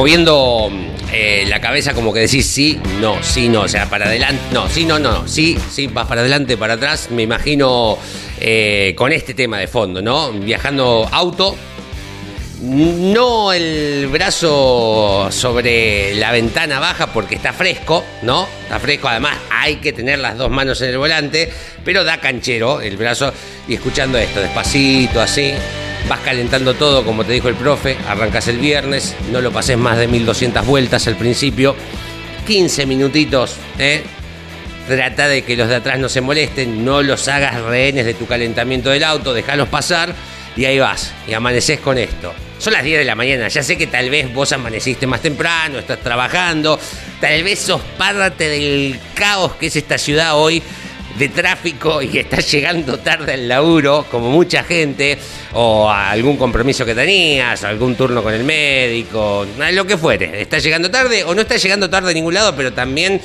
Moviendo eh, la cabeza como que decís sí, no, sí, no, o sea, para adelante, no, sí, no, no, sí, sí, vas para adelante, para atrás, me imagino eh, con este tema de fondo, ¿no? Viajando auto, no el brazo sobre la ventana baja porque está fresco, ¿no? Está fresco, además hay que tener las dos manos en el volante, pero da canchero el brazo y escuchando esto, despacito, así vas calentando todo, como te dijo el profe, arrancas el viernes, no lo pases más de 1200 vueltas al principio, 15 minutitos, ¿eh? Trata de que los de atrás no se molesten, no los hagas rehenes de tu calentamiento del auto, déjalos pasar y ahí vas, y amaneces con esto. Son las 10 de la mañana, ya sé que tal vez vos amaneciste más temprano, estás trabajando, tal vez sos parte del caos que es esta ciudad hoy de tráfico y estás llegando tarde al laburo, como mucha gente, o a algún compromiso que tenías, algún turno con el médico, lo que fuere. Estás llegando tarde o no estás llegando tarde a ningún lado, pero también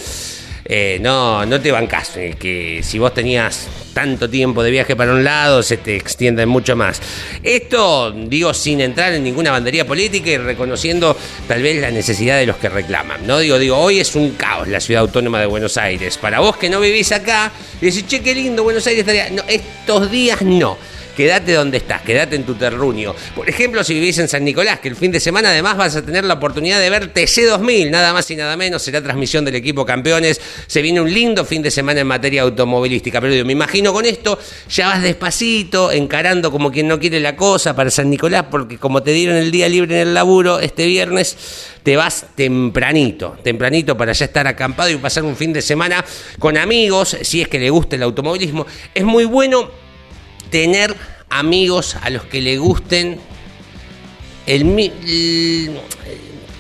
eh, no, no te bancas. que si vos tenías tanto tiempo de viaje para un lado, se te extiende mucho más. Esto, digo, sin entrar en ninguna bandería política y reconociendo tal vez la necesidad de los que reclaman. No digo, digo, hoy es un caos la ciudad autónoma de Buenos Aires. Para vos que no vivís acá, y decís, che, qué lindo Buenos Aires estaría. No, estos días no quédate donde estás, quédate en tu terruño. Por ejemplo, si vivís en San Nicolás, que el fin de semana además vas a tener la oportunidad de ver TC2000, nada más y nada menos, será transmisión del equipo campeones. Se viene un lindo fin de semana en materia automovilística, pero yo me imagino con esto ya vas despacito, encarando como quien no quiere la cosa para San Nicolás, porque como te dieron el día libre en el laburo este viernes, te vas tempranito, tempranito para ya estar acampado y pasar un fin de semana con amigos, si es que le gusta el automovilismo. Es muy bueno tener amigos a los que le gusten el,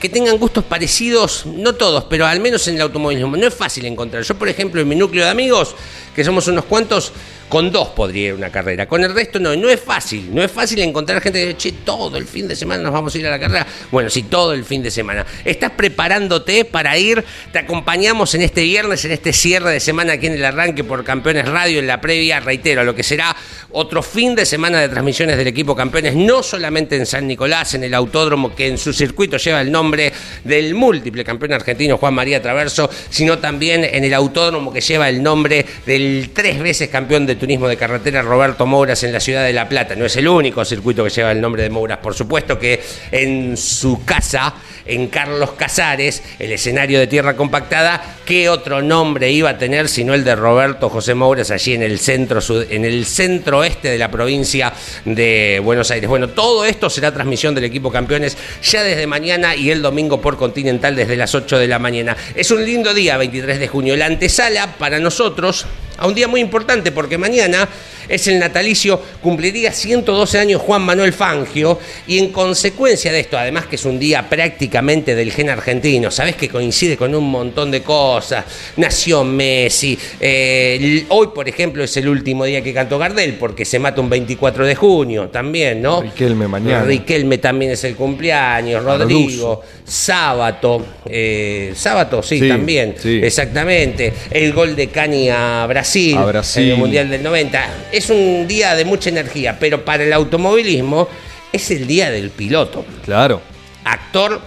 que tengan gustos parecidos, no todos, pero al menos en el automovilismo. No es fácil encontrar. Yo, por ejemplo, en mi núcleo de amigos, que somos unos cuantos, con dos podría ir una carrera. Con el resto no, no es fácil. No es fácil encontrar gente que dice, che, todo el fin de semana nos vamos a ir a la carrera. Bueno, sí, todo el fin de semana. ¿Estás preparándote para ir? Te acompañamos en este viernes, en este cierre de semana aquí en el arranque por Campeones Radio, en la previa, reitero, lo que será otro fin de semana de transmisiones del equipo Campeones, no solamente en San Nicolás, en el autódromo que en su circuito lleva el nombre del múltiple campeón argentino Juan María Traverso, sino también en el autódromo que lleva el nombre del tres veces campeón de turismo de carretera Roberto Mouras en la ciudad de La Plata. No es el único circuito que lleva el nombre de Mouras, por supuesto que en su casa, en Carlos Casares, el escenario de tierra compactada, ¿qué otro nombre iba a tener sino el de Roberto José Mouras allí en el centro, en el centro oeste de la provincia de Buenos Aires? Bueno, todo esto será transmisión del equipo campeones ya desde mañana y el domingo por Continental desde las 8 de la mañana. Es un lindo día, 23 de junio. La antesala para nosotros a un día muy importante porque mañana es el natalicio, cumpliría 112 años Juan Manuel Fangio y en consecuencia de esto, además que es un día prácticamente del gen argentino, sabes que coincide con un montón de cosas, nació Messi, eh, hoy por ejemplo es el último día que cantó Gardel porque se mata un 24 de junio también, ¿no? Riquelme mañana. Riquelme también es el cumpleaños, Rodrigo, Sábato, eh, Sábato sí, también, exactamente, el gol de Cani a Brasil, a Brasil. en el Mundial del 90 es un día de mucha energía, pero para el automovilismo es el día del piloto. Claro. Actor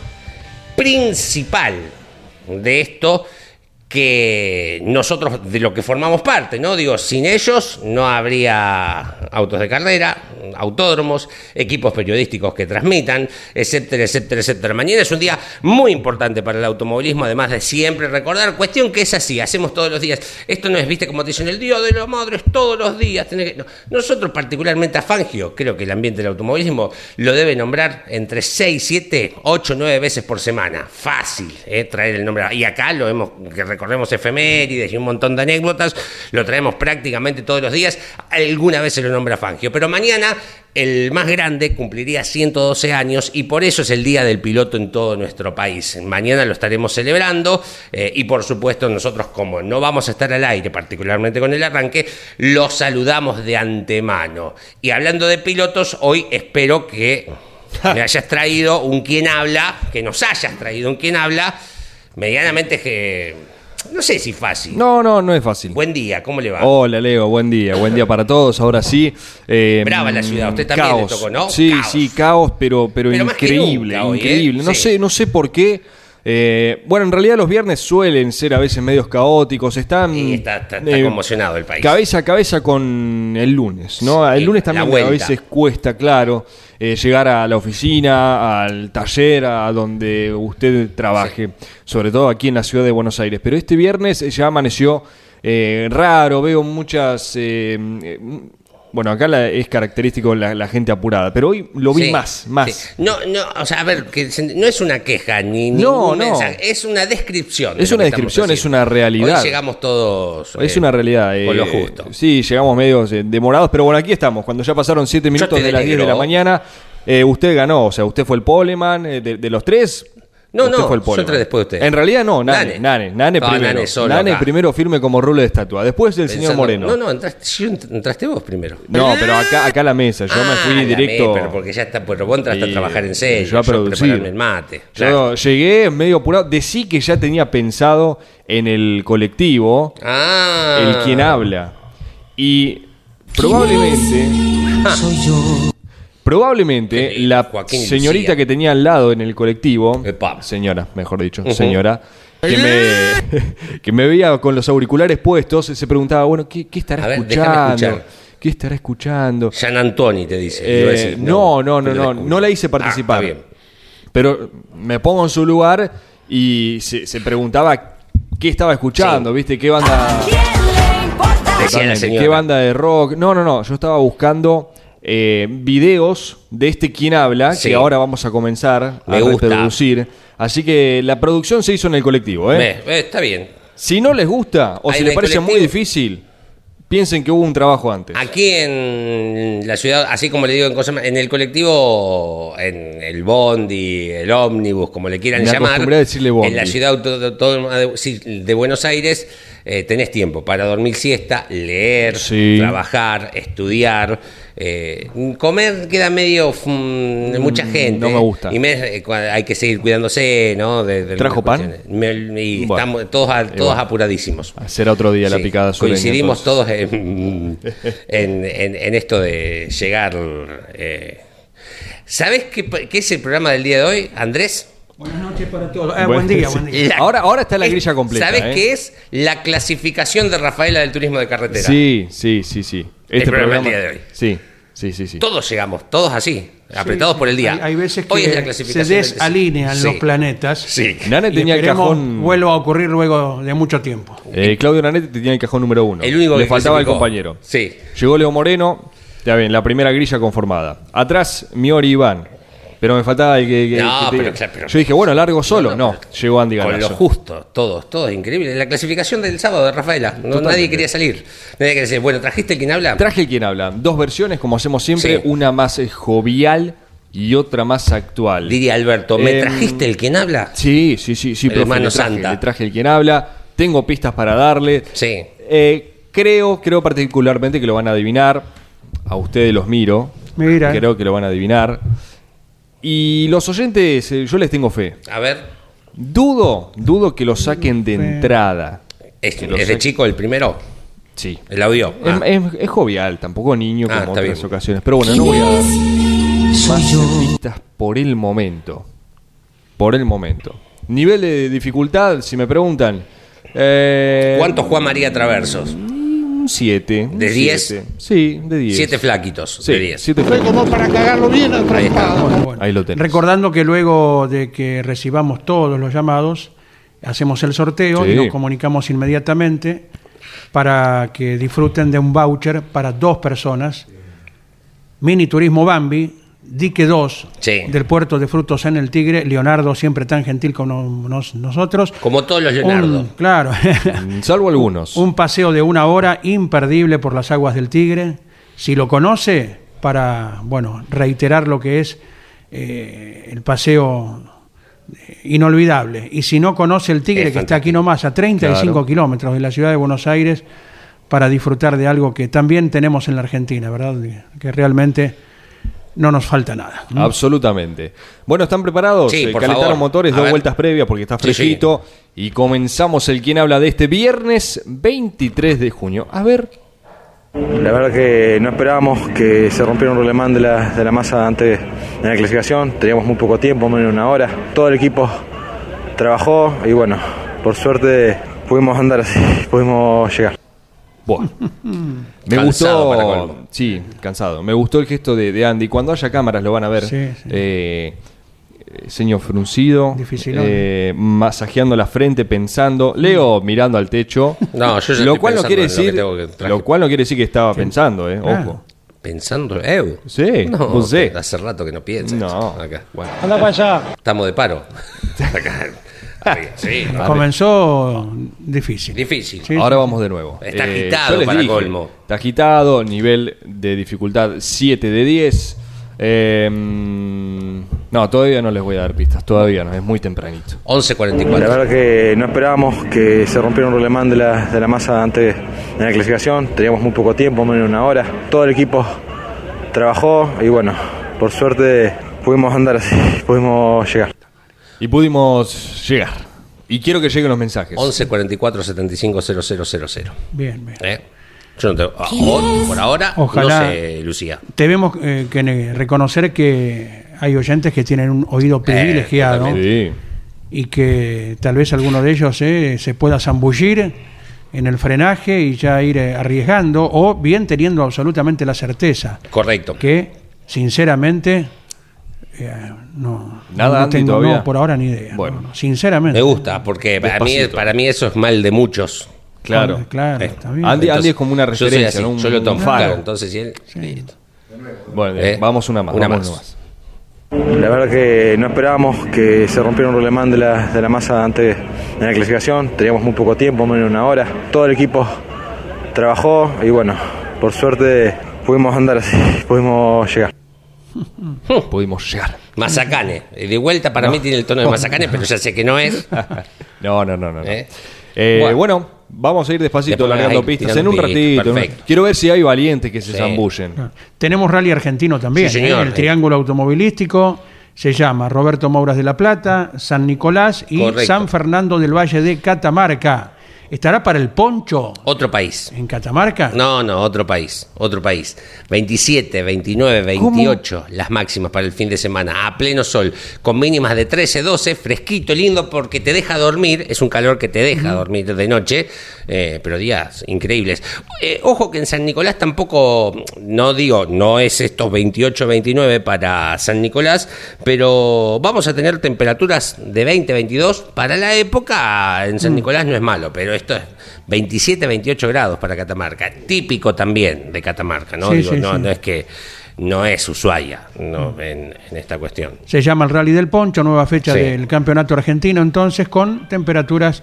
principal de esto que nosotros de lo que formamos parte, ¿no? Digo, sin ellos no habría autos de carrera, autódromos, equipos periodísticos que transmitan, etcétera, etcétera, etcétera. Mañana es un día muy importante para el automovilismo, además de siempre recordar, cuestión que es así, hacemos todos los días. Esto no es, viste, como te dicen, el Día de la Madre es todos los días. Nosotros, particularmente a Fangio, creo que el ambiente del automovilismo lo debe nombrar entre 6, 7, 8, 9 veces por semana. Fácil, ¿eh? traer el nombre. Y acá lo hemos, que recorremos efemérides y un montón de anécdotas, lo traemos prácticamente todos los días. Alguna vez se lo nombra Fangio, pero mañana el más grande cumpliría 112 años y por eso es el Día del Piloto en todo nuestro país. Mañana lo estaremos celebrando eh, y por supuesto nosotros como no vamos a estar al aire, particularmente con el arranque, lo saludamos de antemano. Y hablando de pilotos, hoy espero que me hayas traído un quien habla, que nos hayas traído un quien habla, medianamente que... No sé si fácil. No, no, no es fácil. Buen día, ¿cómo le va? Hola Leo, buen día, buen día para todos. Ahora sí. eh, Brava la ciudad, usted también le tocó, ¿no? Sí, Caos. sí, caos, pero, pero, increíble, hoy, ¿eh? increíble. No Sí. sé, no sé por qué. Eh, bueno, en realidad los viernes suelen ser a veces medios caóticos. Están Y está, está- está eh, conmocionado el país. Cabeza a cabeza con el lunes, ¿no? Sí, El lunes también a veces cuesta, claro, eh, llegar a la oficina, al taller, a donde usted trabaje, sobre todo aquí en la ciudad de Buenos Aires. Pero este viernes ya amaneció raro, veo muchas... eh, eh, bueno, acá la- es característico la, la gente apurada, pero hoy lo vi Sí, más, más. sí. No, no, o sea, a ver, que no es una queja ni No, ningún no. mensaje, es una descripción. de Es una descripción, es una realidad. Hoy llegamos todos. Es eh, una realidad. Con eh, lo justo. Sí, llegamos medios eh, demorados, pero bueno, aquí estamos. Cuando ya pasaron 7 minutos de las 10 de la mañana, eh, usted ganó. O sea, usted fue el poleman eh, de, de los tres. No, usted no, fue el yo entré después de usted. En realidad no, Nane. Nane. Nane, Nane, No, primero. Nane solo Nane primero firme como rulo de estatua. Después el señor Moreno. No, no, entraste, entraste vos primero. No, pero acá, acá a la mesa. Yo me Ah, fui la directo. me- pero porque ya está, pero vos entraste a trabajar en serio. yo a producir. prepararme el mate. Yo claro. llegué medio apurado. Decí que ya tenía pensado en el colectivo. Ah. el quien habla. Y probablemente, Soy yo. Probablemente la Joaquín señorita Lucía. que tenía al lado en el colectivo, Epa. señora, mejor dicho, señora, que me, que me veía con los auriculares puestos, se preguntaba, bueno, ¿qué, qué estará A ver, déjame escuchando? escuchar. ¿Qué estará escuchando? San Antoni te dice. Eh, iba a decir, no, no, no, no, escucho. no la hice Ah, participar. está bien. Pero me pongo en su lugar y se, se preguntaba qué estaba escuchando, Sí. ¿viste? ¿Qué banda? Decía la señora. ¿Qué banda de rock? No, no, no. Yo estaba buscando eh, videos de este quien habla, Sí. que ahora vamos a comenzar a gusta. reproducir. Así que la producción se hizo en el colectivo. ¿eh? Está bien. Si no les gusta o Ahí si les parece muy difícil, piensen que hubo un trabajo antes. Aquí en la ciudad, así como le digo en cosas, en el colectivo, en el bondi, el ómnibus, como le quieran Me llamar, decirle bondi. en la ciudad autónoma de, de Buenos Aires, eh, tenés tiempo para dormir siesta, leer, Sí. trabajar, estudiar. eh, comer queda medio mm, de mucha gente. no me gusta. Y me- eh, hay que seguir cuidándose, ¿no? De, de ¿Trajo pan? Me- y Bueno. estamos todos, a- todos bueno. apuradísimos. Será otro día la picada sureña, Coincidimos todos en, en- en- en esto de llegar. eh. ¿Sabes qué, qué es el programa del día de hoy, Andrés? Buenas noches para todos. Eh, buen día, sí. buen día. La- Ahora- ahora está la es- grilla completa, ¿Sabes ¿eh? qué es? La clasificación de Rafaela del turismo de carretera. Sí, sí, sí, sí. Este programa del programa. día de hoy. Sí, sí, sí, sí. Todos llegamos, todos así, apretados por el día. Hay, hay veces Hoy es la que se clasificación del- desalinean Sí. los planetas. Sí. Nane Y tenía el cajón. vuelva a ocurrir luego de mucho tiempo. Eh, Claudio Nanete tenía el cajón número uno. El único Le que faltaba el compañero. Sí. Llegó Leo Moreno, ya ven, la primera grilla conformada. Atrás, Miori y Iván. Pero me faltaba el que. que- No, que te- pero claro, pero- Yo dije, bueno, largo solo. No, pero- llegó Andy Con lo justo, todos, todos increíble. La clasificación del sábado de Rafaela. No, nadie quería salir. Nadie quería decir, bueno, ¿trajiste el quien habla? Traje el quien habla. Dos versiones, como hacemos siempre. Sí. Una más eh, jovial y otra más actual. Diría Alberto, ¿me Em, trajiste el quien habla? Sí, sí, sí, sí, El profe, hermano le traje, Santa. le traje el quien habla. Tengo pistas para darle. Sí. Eh, creo, creo particularmente que lo van a adivinar. A ustedes los miro. Mira. Creo que lo van a adivinar. Y los oyentes, eh, yo les tengo fe. A ver, Dudo, dudo que lo saquen de entrada. ¿es, Que lo es de saquen- chico el primero? Sí. El audio. Ah. Es, es- es jovial, tampoco niño Ah, como está otras bien. ocasiones. Pero bueno, no voy a dar Soy yo. pistas por el momento. Por el momento. Nivel de dificultad, si me preguntan, Eh, ¿Cuántos Juan María Traversos? Un 7. ¿De 10? Sí, de 10. Siete flaquitos Sí, de 10. siete Fue como para cagarlo bien al Ahí está. preocupado. Bueno, bueno. Ahí lo tenés. Recordando que luego de que recibamos todos los llamados, hacemos el sorteo Sí. y nos comunicamos inmediatamente para que disfruten de un voucher para dos personas. Mini Turismo Bambi, Dique 2, Sí. del puerto de Frutos en el Tigre. Leonardo, siempre tan gentil con nos- nosotros. Como todos los Leonardo. Un- claro. Mm, Salvo algunos. Un paseo de una hora imperdible por las aguas del Tigre. Si lo conoce, para bueno reiterar lo que es eh, el paseo eh, inolvidable. Y si no conoce el Tigre, Es que está aquí nomás, a 35 Claro. kilómetros de la ciudad de Buenos Aires, para disfrutar de algo que también tenemos en la Argentina, ¿verdad? Que realmente no nos falta nada. Absolutamente. Bueno, ¿están preparados? Sí, Eh, por calentaron favor. motores, A dos ver. vueltas previas porque está Sí, sí. fresquito. Y comenzamos el quien habla de este viernes 23 de junio. A ver. La verdad que no esperábamos que se rompiera un rolemán de la, de la masa antes de la clasificación. Teníamos muy poco tiempo, menos de una hora. Todo el equipo trabajó y bueno, por suerte pudimos andar así, pudimos llegar. Buah. Me Cansado para gustó. colmo. Sí, cansado. Me gustó el gesto de, de Andy. Cuando haya cámaras lo van a ver. Sí, sí. Eh, eh, ceño fruncido. Dificilón. eh, masajeando la frente, pensando. Leo mirando al techo. No, yo ya lo cual no quiere en lo que decir. Lo cual no quiere decir que estaba pensando, eh. Ah. Ojo. Pensando, ¿eh? Sí, no, vos sí. hace rato que no piensa. No. Acá. Bueno, Anda para allá. estamos de paro. Sí. Comenzó difícil. Difícil. Sí. Ahora vamos de nuevo. Está Eh, agitado para dije, colmo. Está agitado, nivel de dificultad 7 de 10. Eh, mm, no, todavía no les voy a dar pistas, todavía no, es muy tempranito. 11.44. La verdad que no esperábamos que se rompiera un rolemán de la, de la masa antes de la clasificación. Teníamos muy poco tiempo, menos de una hora. Todo el equipo trabajó y bueno, por suerte pudimos andar así, pudimos llegar. Y pudimos llegar. Y quiero que lleguen los mensajes. 11.44 75 000. Bien, bien. ¿Eh? Yo no tengo. o- por ahora, Ojalá. no sé, Lucía. Debemos eh, que reconocer que hay oyentes que tienen un oído privilegiado totalmente. Sí. y que tal vez alguno de ellos eh, se pueda zambullir en el frenaje y ya ir eh, arriesgando o bien teniendo absolutamente la certeza Correcto. que sinceramente eh, no, Nada, no Andy, tengo todavía. no, por ahora ni idea. Bueno. no, no, sinceramente. Me gusta, porque para mí, para mí eso es mal de muchos. Claro. Claro, Eh, está bien. Andy- Entonces, es como una yo soy referencia, así, ¿no? Un- yo lo tomo. Claro, entonces, si él- listo. Bueno, Eh, vamos una más. una vamos más. una más. La verdad que no esperábamos que se rompiera un rolemán de la, de la masa antes de la clasificación. Teníamos muy poco tiempo, menos de una hora. Todo el equipo trabajó y bueno, por suerte pudimos andar así, pudimos llegar. Pudimos llegar. Mazacane. De vuelta para mí tiene el tono de Mazacane, pero ya sé que no es. No, no, no, no. no. ¿Eh? Eh, Bueno. bueno. vamos a ir despacito Después largando ahí, pistas en un pistas, ratito. perfecto. Quiero ver si hay valientes que se Sí. zambullen. Ah. Tenemos rally argentino también, Sí, señor. ¿eh? el triángulo automovilístico se llama Roberto Mouras de la Plata, San Nicolás y Correcto. San Fernando del Valle de Catamarca. ¿Estará para el poncho Otro país. en Catamarca? No, no, otro país, otro país. 27, 29, 28, las máximas para el fin de semana, a pleno sol, con mínimas de 13, 12, fresquito, lindo, porque te deja dormir, es un calor que te deja dormir de noche, eh, pero días increíbles. Eh, ojo que en San Nicolás tampoco, no digo, no es estos 28, 29 para San Nicolás, pero vamos a tener temperaturas de 20, 22, para la época en San Nicolás no es malo, pero esto es 27, 28 grados para Catamarca, típico también de Catamarca, ¿no? Sí, Digo, sí, no, sí. no es que no es Ushuaia no, en, en esta cuestión. Se llama el Rally del Poncho, nueva fecha Sí. del campeonato argentino, entonces con temperaturas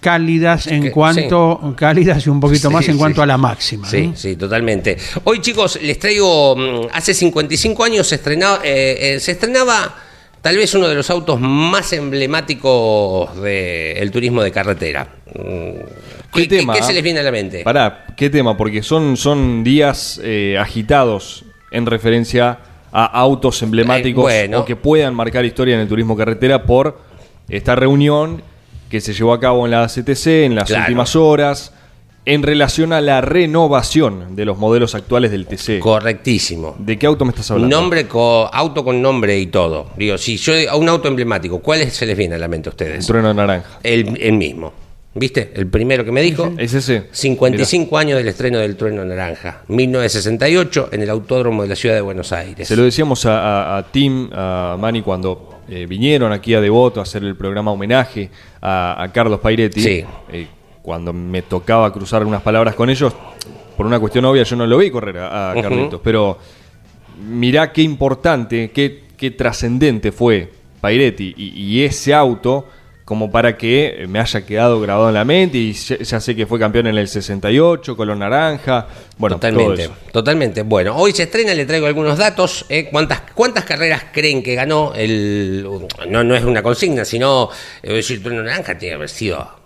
cálidas en Que- cuanto cálidas y un poquito Sí, más en cuanto a la máxima. Sí, sí, totalmente. Hoy, chicos, les traigo. mm, Hace 55 años se estrenaba, eh, eh, se estrenaba tal vez uno de los autos más emblemáticos del turismo de carretera. Mm, ¿Qué tema? ¿Qué se les viene a la mente? Pará, ¿qué tema? Porque son, son días eh, agitados en referencia a autos emblemáticos Eh, bueno. o que puedan marcar historia en el turismo carretera por esta reunión que se llevó a cabo en la CTC en las Claro. últimas horas en relación a la renovación de los modelos actuales del TC. Correctísimo. ¿De qué auto me estás hablando? Nombre, co- auto con nombre y todo. Digo, si yo a un auto emblemático, ¿cuál es- se les viene a la mente a ustedes? trueno naranja. El, el mismo. ¿Viste? El primero que me dijo. ¿Es ese? 55 años del estreno del Trueno Naranja. 1968 en el Autódromo de la Ciudad de Buenos Aires. Se lo decíamos a, a- a Tim, a Manny, cuando eh, vinieron aquí a Devoto a hacer el programa homenaje a, a Carlos Pairetti. Sí. Eh, cuando me tocaba cruzar unas palabras con ellos, por una cuestión obvia, yo no lo vi correr a, a. Carlitos, pero mirá qué importante, qué, qué trascendente fue Pairetti y, y ese auto como para que me haya quedado grabado en la mente y ya, ya sé que fue campeón en el 68, color naranja, bueno, todo totalmente, eso. totalmente. Bueno, hoy se estrena, le traigo algunos datos. ¿eh? ¿Cuántas, ¿Cuántas carreras creen que ganó el... No, no es una consigna, sino, eh, decir, Trueno Naranja tiene que haber sido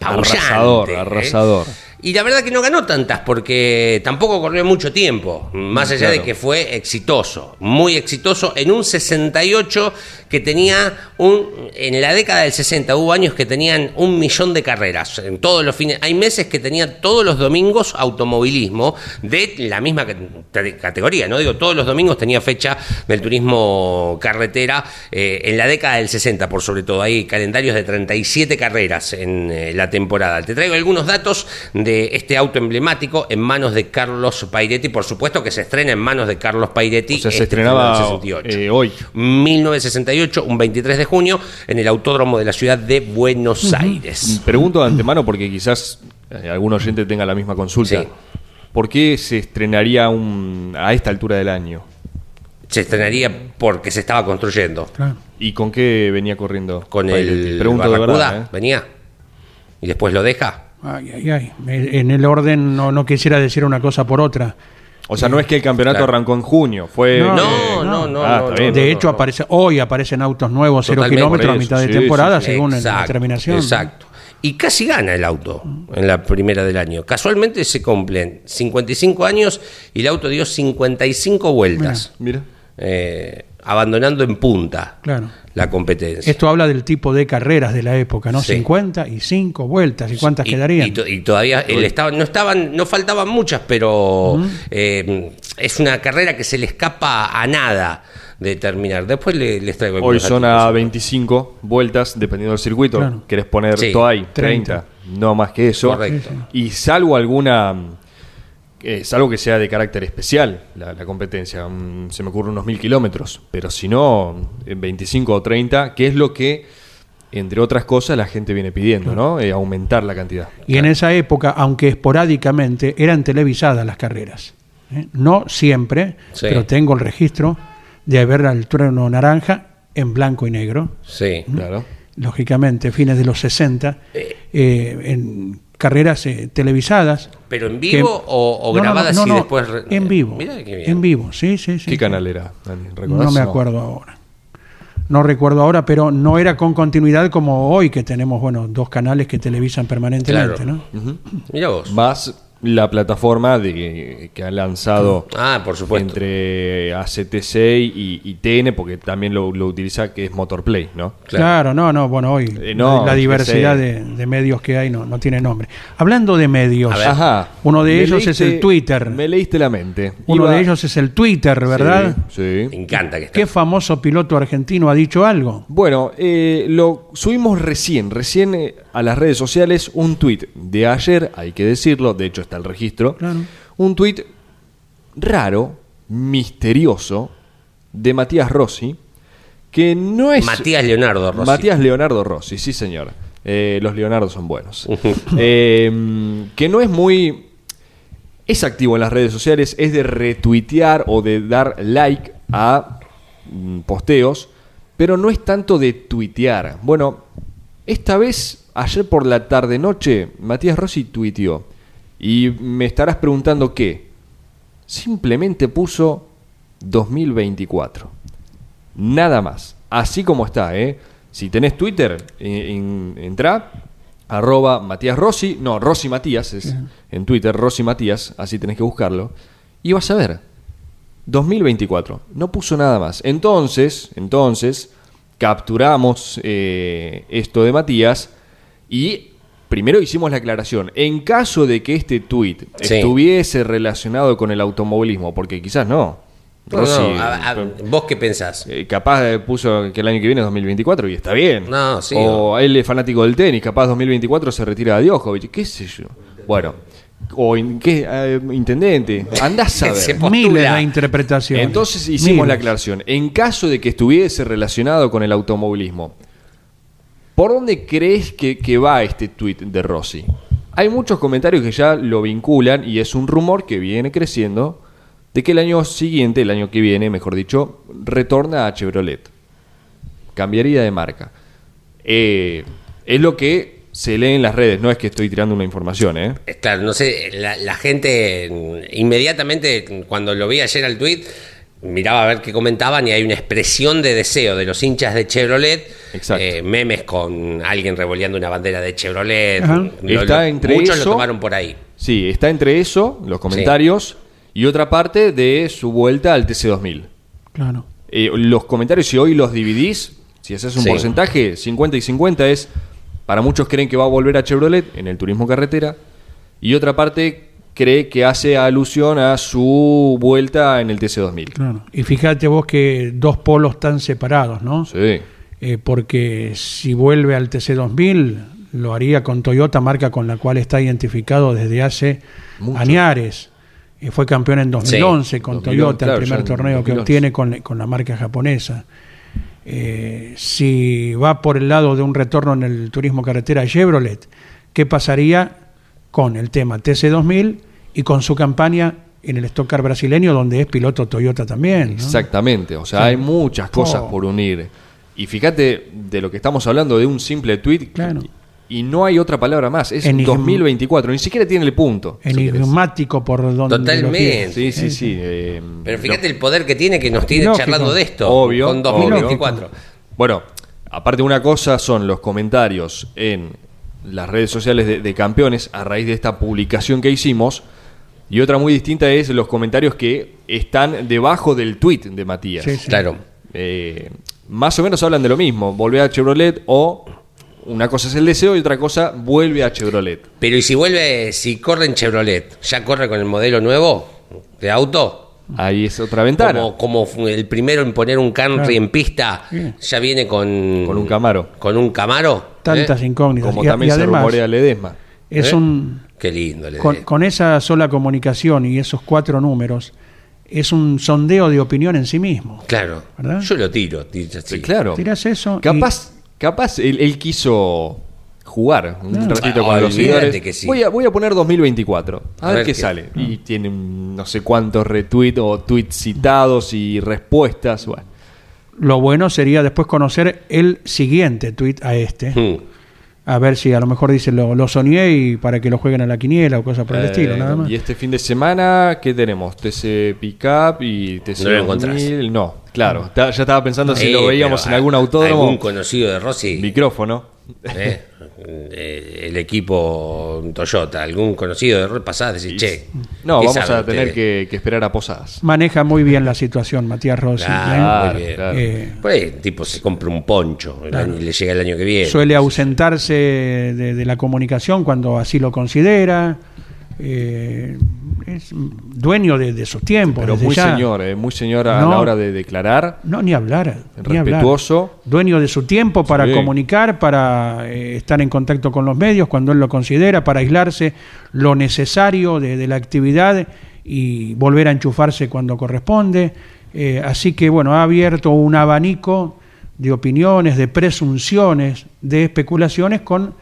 Arrasador, ¿eh? arrasador. Y la verdad que no ganó tantas porque tampoco corrió mucho tiempo, más allá de que fue exitoso, muy exitoso en un 68 que tenía un en la década del 60 hubo años que tenían un millón de carreras en todos los fines, hay meses que tenían todos los domingos automovilismo de la misma cate- categoría, no digo todos los domingos tenía fecha del turismo carretera eh, en la década del 60 por sobre todo, hay calendarios de 37 carreras en eh, la temporada. Te traigo algunos datos de este auto emblemático en manos de Carlos Pairetti, por supuesto que se estrena en manos de Carlos Pairetti. O sea, se este estrenaba del 68. eh, hoy. 1968, un 23 de junio, en el autódromo de la ciudad de Buenos Aires. Pregunto de antemano porque quizás eh, algún oyente tenga la misma consulta. Sí. ¿Por qué se estrenaría un, a esta altura del año? Se estrenaría porque se estaba construyendo. Claro. ¿Y con qué venía corriendo? Con el Pregunto de verdad, ¿eh? venía. Y después lo deja. Ay, ay, ay. En el orden no, no quisiera decir una cosa por otra. O sea, no es que el campeonato Claro. arrancó en junio, fue... No, No, no, no. Ah, no, bien. no, De no, hecho, no. aparece hoy aparecen autos nuevos, cero kilómetros a mitad de sí, temporada, sí, según la determinación. Exacto. Y casi gana el auto en la primera del año. Casualmente se cumplen 55 años y el auto dio 55 vueltas, Mira. eh, abandonando en punta Claro. La competencia. Esto habla del tipo de carreras de la época, ¿no? Sí. 50 y 5 vueltas. ¿Y cuántas Y- quedarían? Y, to- y todavía él estaba, no estaban, no faltaban muchas, pero eh, es una carrera que se le escapa a nada de terminar. Después le- les traigo Hoy son a 25 vueltas, dependiendo del circuito. Claro. ¿Querés poner Sí. todo ahí? 30. 30. No más que eso. Correcto. Y salvo alguna... eh, salvo que sea de carácter especial la, la competencia, mm, se me ocurre unos mil kilómetros, pero si no, en 25 o 30, que es lo que, entre otras cosas, la gente viene pidiendo, ¿no? Eh, aumentar la cantidad. Y en esa época, aunque esporádicamente, eran televisadas las carreras. ¿eh? No siempre, Sí. pero tengo el registro de ver al trueno naranja en blanco y negro. Sí. Claro. Lógicamente, fines de los 60, Eh. eh, en carreras eh, televisadas. ¿Pero en que- vivo o, o No, grabadas no, y no, después.? En vivo. Mirá qué bien. En vivo, sí, sí, sí. ¿Qué sí. canal era? No me acuerdo ahora. No recuerdo ahora, pero no era con continuidad como hoy que tenemos, bueno, dos canales que televisan permanentemente, Claro. ¿no? Mira vos. Más la plataforma de, que ha lanzado Ah, por supuesto. entre ACTC y, y TN, porque también lo, lo utiliza, que es Motorplay, ¿no? Claro. no, no, bueno, hoy Eh, no, la, diversidad de, de medios que hay no, no tiene nombre. Hablando de medios, ver. Ajá. uno de Me ellos es el Twitter. Me leíste la mente. uno Iba- de ellos es el Twitter, ¿verdad? Sí. Me sí. encanta que esté. ¿Qué famoso piloto argentino ha dicho algo? Bueno, eh, lo subimos recién, recién eh, a las redes sociales un tuit de ayer, hay que decirlo, de hecho está el registro, Claro. un tuit raro, misterioso, de Matías Rossi, que no es... Matías Leonardo Rossi. Matías Leonardo Rossi, sí señor. Eh, los Leonardos son buenos. Eh, que no es muy... Es activo en las redes sociales, es de retuitear o de dar like a mm, posteos, pero no es tanto de tuitear. Bueno, esta vez, ayer por la tarde-noche, Matías Rossi tuiteó. Y me estarás preguntando qué. Simplemente puso 2024. Nada más. Así como está, ¿eh? Si tenés Twitter, eh, en- entra, arroba Matías Rossi, no, Rossi Matías es en Twitter, Rossi Matías, así tenés que buscarlo, y vas a ver. 2024, no puso nada más. Entonces, entonces, capturamos eh, esto de Matías y primero hicimos la aclaración. En caso de que este tweet Sí. estuviese relacionado con el automovilismo, porque quizás no, No, Rossi, no, a- a- ¿Vos qué pensás? eh, capaz eh, puso que el año que viene es 2024 y está bien. No, sí, O él es fanático del tenis, capaz 2024 se retira de Djokovic, qué sé yo. Bueno, o in- ¿qué? Eh, intendente, andás a Se ver. Miles de interpretaciones. Entonces hicimos la aclaración. En caso de que estuviese relacionado con el automovilismo, ¿por dónde crees que, va este tuit de Rossi? Hay muchos comentarios que ya lo vinculan y es un rumor que viene creciendo de que el año siguiente, el año que viene, mejor dicho, retorna a Chevrolet. Cambiaría de marca. Eh, es lo que se lee en las redes, no es que estoy tirando una información, ¿eh? Claro, no sé, la, la gente inmediatamente cuando lo vi ayer al tweet miraba a ver qué comentaban y hay una expresión de deseo de los hinchas de Chevrolet, Exacto. eh, memes con alguien revoleando una bandera de Chevrolet. Lo- Está lo- entre muchos eso- lo tomaron por ahí. Sí, está entre eso, los comentarios, y otra parte de su vuelta al TC2000. Claro. Eh, los comentarios, si hoy los dividís, si haces un Sí. porcentaje, 50 y 50 es, para muchos creen que va a volver a Chevrolet en el turismo carretera, y otra parte cree que hace alusión a su vuelta en el TC2000. Claro. Y fíjate vos que dos polos tan separados, ¿no? Sí, Eh, porque si vuelve al TC2000, lo haría con Toyota, marca con la cual está identificado desde hace Mucho. añares. Eh, fue campeón en 2011 con 2011, Toyota, claro, el primer torneo que 2011. obtiene con, con la marca japonesa. Eh, si va por el lado de un retorno en el turismo carretera Chevrolet, ¿qué pasaría con el tema TC2000 y con su campaña en el Stock Car brasileño, donde es piloto Toyota también? ¿no? exactamente. O sea, Sí. hay muchas cosas Oh. por unir. Y fíjate de lo que estamos hablando, de un simple tweet, Claro. y no hay otra palabra más, es Enigm- 2024, ni siquiera tiene el punto. si. Enigmático por donde Totalmente. Sí, sí, sí. eh, Pero fíjate el poder que tiene que nos tiene Lógico. charlando de esto Obvio. con 2024. obvio. Bueno, aparte una cosa son los comentarios en las redes sociales de, de campeones a raíz de esta publicación que hicimos. Y otra muy distinta es los comentarios que están debajo del tweet de Matías. Sí, sí. Claro. Eh, más o menos hablan de lo mismo. Volver a Chevrolet o una cosa es el deseo y otra cosa vuelve a Chevrolet. Pero y si vuelve, si corre en Chevrolet, ¿ya corre con el modelo nuevo de auto? Ahí es otra ventana. Como, el primero en poner un Camry Claro. en pista, Sí. ya viene con... Con un Camaro. Con un Camaro. Tantas ¿eh? incógnitas. Como Y- también y se además, rumorea Ledesma. es ¿Eh? un Qué lindo. Le con, esa sola comunicación y esos cuatro números, es un sondeo de opinión en sí mismo. Claro. ¿Verdad? Yo lo tiro. Sí, claro. Tirás eso y- Capaz, capaz él, él quiso jugar un ratito Ah, con los olvídate seguidores. que sí. voy, a, voy a poner 2024. A, A ver, ver qué, qué- sale. Y tiene no sé cuántos retweets o tweets citados y respuestas. Bueno, Lo bueno sería después conocer el siguiente tweet a este. Hmm. A ver si a lo mejor dice lo, lo soñé y para que lo jueguen a la quiniela o cosas por el eh, estilo, nada más. Y este fin de semana, ¿qué tenemos? TC Pickup y TC No lo encontrás. 2000. No, claro. Ya estaba pensando si Eh, lo veíamos en algún autódromo. Algún conocido de Rossi. Micrófono. ¿Eh? Eh, el equipo Toyota, algún conocido de pasás, decís, che. No, ¿qué vamos a tener ustedes? que, que esperar a Posadas. Maneja muy bien la situación, Matías Rossi. Claro, ¿eh? Claro, muy bien. claro. Eh, Por ahí, el tipo se compra un poncho el año- y le llega el año que viene. suele ausentarse de, de la comunicación cuando así lo considera. Eh, es dueño de, de sus tiempos. Pero muy ya. señor, eh, muy señor a No. la hora de declarar. No, ni hablar. ni hablar. Respetuoso. Dueño de su tiempo para Sí. comunicar, para eh, estar en contacto con los medios cuando él lo considera, para aislarse lo necesario de, de la actividad y volver a enchufarse cuando corresponde. Así que, bueno, ha abierto un abanico de opiniones, de presunciones, de especulaciones con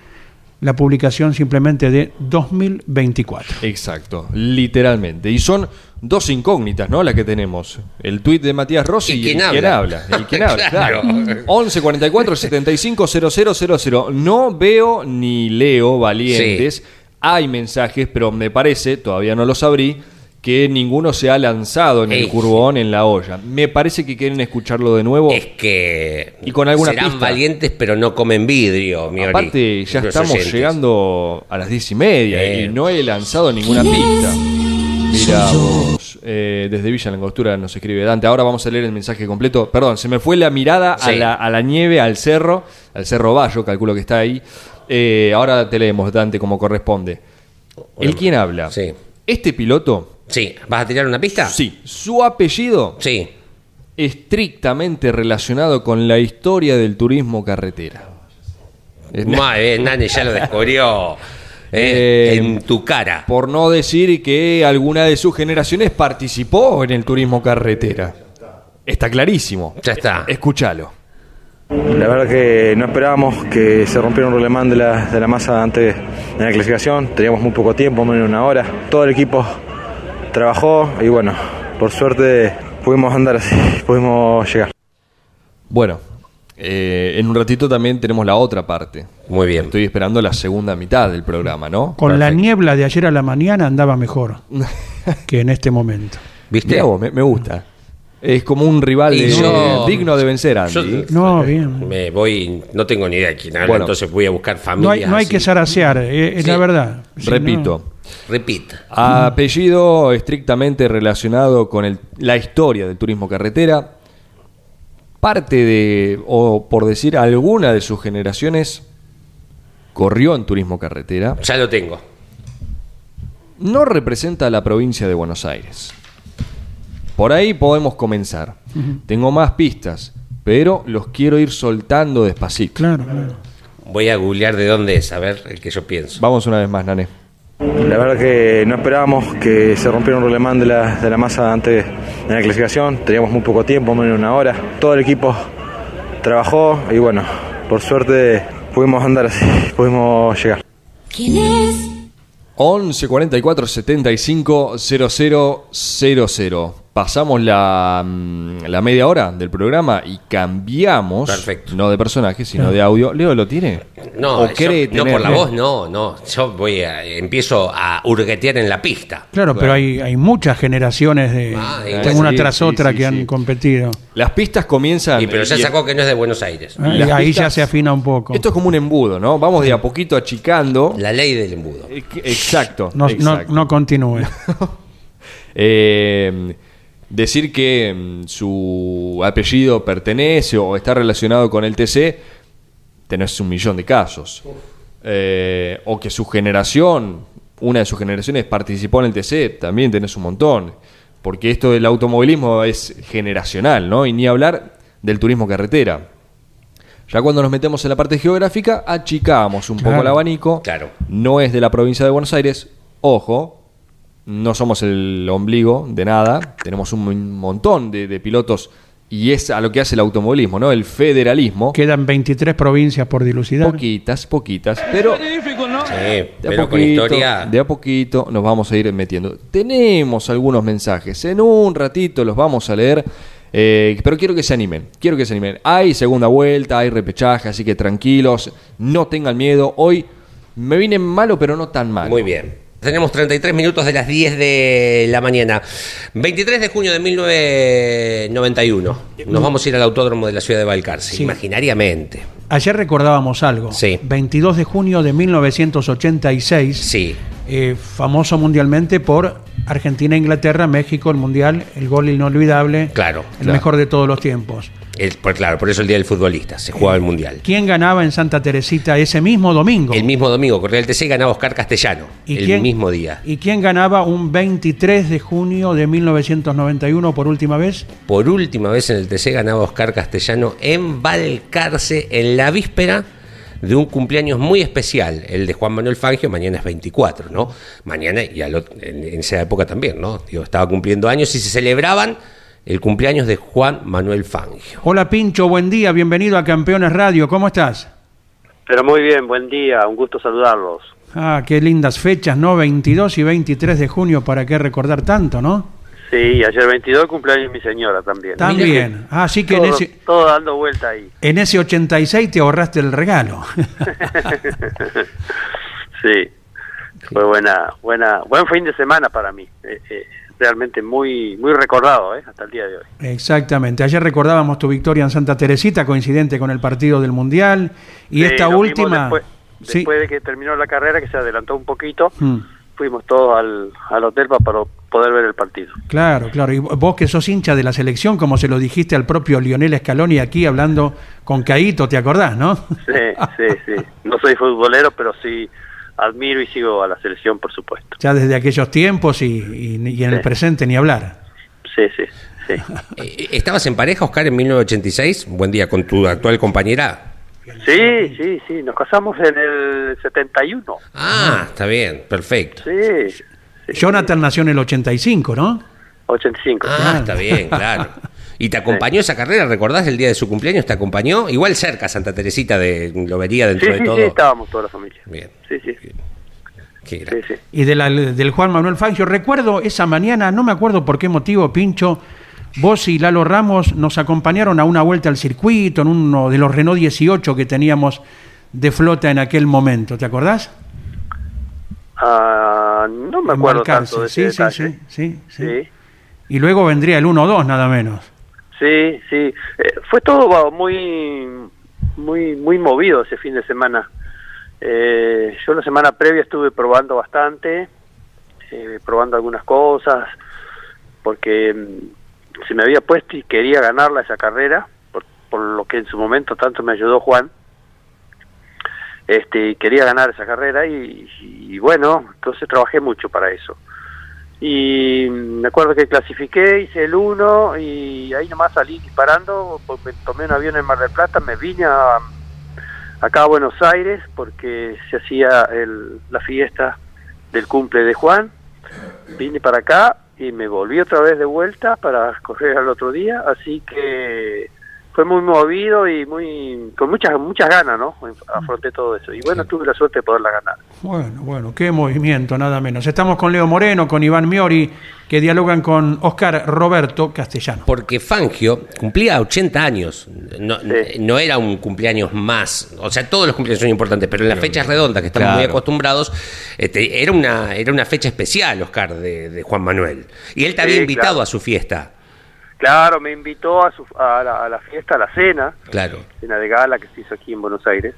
la publicación simplemente de 2024. Exacto, literalmente. Y son dos incógnitas, ¿no? Las que tenemos. El tuit de Matías Rossi ¿Y y, quién el quién habla? habla. El quién habla, Claro. claro. 11 44 75 000. No veo ni leo valientes. Hay mensajes, pero me parece, todavía no los abrí, que ninguno se ha lanzado en el Ey. curbón, en la olla. Me parece que quieren escucharlo de nuevo. Es que Y con alguna serán pista. valientes, pero no comen vidrio, mi Aparte, ya estamos oyentes. llegando a las diez y media y Bien. no he lanzado ninguna pista. Mira vos, eh, desde Villa Langostura nos escribe Dante. Ahora vamos a leer el mensaje completo. Perdón, se me fue la mirada a, la, a la nieve, al cerro, al cerro Bayo, calculo que está ahí. Eh, ahora te leemos, Dante, como corresponde. El quien habla. Sí. Este piloto Sí, ¿vas a tirar una pista? Sí, su apellido Sí. estrictamente relacionado con la historia del turismo carretera. Es- Muy bien, Nani ya lo descubrió. Eh, eh, en tu cara. Por no decir que alguna de sus generaciones participó en el turismo carretera. Está clarísimo. Ya está. Escúchalo. La verdad que no esperábamos que se rompiera un rolemán de la, de la masa antes de la clasificación. Teníamos muy poco tiempo, menos de una hora. Todo el equipo trabajó y bueno, por suerte pudimos andar así, pudimos llegar. Bueno, eh, en un ratito también tenemos la otra parte. Muy bien. Estoy esperando la segunda mitad del programa, ¿no? Con la niebla de ayer a la mañana andaba mejor que en este momento. ¿Viste? Mirá vos, me, me gusta. Es como un rival Y de- yo- digno de vencer, Andy. Yo- No, bien. Me voy, no tengo ni idea de quién habla, Bueno. entonces voy a buscar No familias. hay, no hay que zarasear, eh, es Sí. la verdad. Si Repito, Repeat. apellido estrictamente relacionado con el- la historia del turismo carretera. Parte de, o por decir alguna de sus generaciones, corrió en turismo carretera. Ya lo tengo. No representa a la provincia de Buenos Aires. Por ahí podemos comenzar. Tengo más pistas, pero los quiero ir soltando despacito. Claro, claro. Voy a googlear de dónde es, a ver el que yo pienso. Vamos una vez más, Nané. La verdad que no esperábamos que se rompiera un rolemán de la, de la masa antes de la clasificación. Teníamos muy poco tiempo, menos de una hora. Todo el equipo trabajó y bueno, por suerte pudimos andar así, pudimos llegar. ¿Quién es? 11 44 75 00 00. Pasamos la, mm, la media hora del programa y cambiamos. Perfecto. No de personaje, sino de audio. Leo, ¿lo tiene? No, ¿O yo- cree no por la voz, no, no. Yo voy a, empiezo a hurguetear en la pista. Claro, pero hay, hay muchas generaciones de Ah, una sí, tras sí, otra sí, que sí. han competido. Las pistas comienzan. Y pero ya y- sacó que no es de Buenos Aires. Ah, y ahí ya se afina un poco. Esto es como un embudo, ¿no? Vamos de a poquito achicando. La ley del embudo. Eh, Exacto. no, no, exacto. no continúe. Eh, decir que mm, su apellido pertenece o está relacionado con el TC, tenés un millón de casos. Eh, o que su generación, una de sus generaciones participó en el TC, también tenés un montón. Porque esto del automovilismo es generacional, ¿no? Y ni hablar del turismo carretera. Ya cuando nos metemos en la parte geográfica, achicamos un poco Claro. el abanico. Claro. No es de la provincia de Buenos Aires. Ojo, no somos el ombligo de nada. Tenemos un montón de, de pilotos y es a lo que hace el automovilismo, ¿no? El federalismo. Quedan 23 provincias por dilucidar. Poquitas, poquitas, pero Sí, de a, pero con poquito, historia. de a poquito nos vamos a ir metiendo. Tenemos algunos mensajes, en un ratito los vamos a leer, eh, pero quiero que se animen, quiero que se animen. Hay segunda vuelta, hay repechaje, así que tranquilos, no tengan miedo. Hoy me vine malo, pero no tan mal. Muy bien. Tenemos 33 minutos de las 10 de la mañana. 23 de junio de 1991. Nos vamos a ir al autódromo de la ciudad de Balcarce, Sí. imaginariamente. Ayer recordábamos algo. Sí. 22 de junio de 1986. Sí. eh, famoso mundialmente por Argentina, Inglaterra, México, el Mundial, el gol inolvidable. Claro, El claro. mejor de todos los tiempos. El- pues claro, por eso el día del futbolista, se jugaba el mundial. ¿Quién ganaba en Santa Teresita ese mismo domingo? El mismo domingo, corría el TC y ganaba Oscar Castellano. el quién- mismo día. ¿Y quién ganaba un 23 de junio de 1991 por última vez? Por última vez en el TC ganaba Oscar Castellano en Balcarce en la víspera de un cumpleaños muy especial, el de Juan Manuel Fangio, mañana es 24, ¿no? Mañana y al en, en esa época también, ¿no? Digo, estaba cumpliendo años y se celebraban el cumpleaños de Juan Manuel Fangio. Hola Pincho, buen día, bienvenido a Campeones Radio, ¿cómo estás? Pero muy bien, buen día, un gusto saludarlos. Ah, qué lindas fechas, ¿no? 22 y 23 de junio, ¿para qué recordar tanto, no? Sí, ayer 22 cumpleaños mi señora también. También. Ah, Así que en todo, ese, todo dando vuelta ahí. en ese 86 te ahorraste el regalo. sí, fue buena, buena, buen fin de semana para mí. Eh, eh, realmente muy, muy recordado, ¿eh? hasta el día de hoy. Exactamente. Ayer recordábamos tu victoria en Santa Teresita, coincidente con el partido del Mundial. Y Sí, esta última... Después, Sí. después de que terminó la carrera, que se adelantó un poquito, Mm, fuimos todos al, al hotel pa- para poder ver el partido. claro, claro. Y vos que sos hincha de la selección, como se lo dijiste al propio Lionel Scaloni aquí hablando con Caito, ¿te acordás, no? Sí, sí, sí. No soy futbolero, pero sí admiro y sigo a la selección, por supuesto. Ya desde aquellos tiempos y, y- y en el Sí. presente ni hablar. Sí, sí, sí. Eh, ¿Estabas en pareja, Oscar, en 1986? Buen día, con tu actual compañera. Sí, sí, sí, nos casamos en el 71. Ah, está bien, perfecto. Sí, Jonathan nació en el 85, ¿no? 85. Ah, está bien, claro. ¿Y te acompañó esa carrera? ¿Recordás el día de su cumpleaños? ¿Te acompañó? Igual cerca, Santa Teresita, de, lo vería Sí, dentro sí, de todo. sí, estábamos toda la familia. Bien. Sí, sí, Qué sí, sí. Y de la- del Juan Manuel Fangio. Recuerdo esa mañana, no me acuerdo por qué motivo, Pincho, vos y Lalo Ramos nos acompañaron a una vuelta al circuito en uno de los Renault 18 que teníamos de flota en aquel momento. ¿Te acordás? Ah, no me acuerdo tanto de sí, ese sí, detalle. sí, sí, sí. Sí, Y luego vendría el 1-2, nada menos. Sí, sí. Eh, fue todo muy, muy, muy movido ese fin de semana. Eh, yo la semana previa estuve probando bastante, eh, probando algunas cosas, porque mm, se me había puesto y quería ganarla esa carrera, por, por lo que en su momento tanto me ayudó Juan. Este, quería ganar esa carrera y, y bueno, entonces trabajé mucho para eso. Y me acuerdo que clasifiqué, hice el 1 y ahí nomás salí disparando, me tomé un avión en Mar del Plata, me vine a, acá a Buenos Aires porque se hacía el, la fiesta del cumple de Juan, vine para acá y me volví otra vez de vuelta para correr al otro día, así que fue muy movido y muy con muchas muchas ganas, ¿no? Afronté todo eso y bueno, tuve la suerte de poderla ganar. Bueno, bueno, qué movimiento, nada menos. Estamos con Leo Moreno, con Iván Miori, que dialogan con Oscar Roberto Castellano. Porque Fangio cumplía 80 años. No, Sí. no era un cumpleaños más. O sea, todos los cumpleaños son importantes, pero en las fechas redondas, que estamos muy acostumbrados, este, era, una, era una fecha especial, Oscar, de, de Juan Manuel. Y él te había Sí, invitado claro. a su fiesta. Claro, me invitó a, su, a, la, a la fiesta, a la cena, Claro. cena de gala que se hizo aquí en Buenos Aires.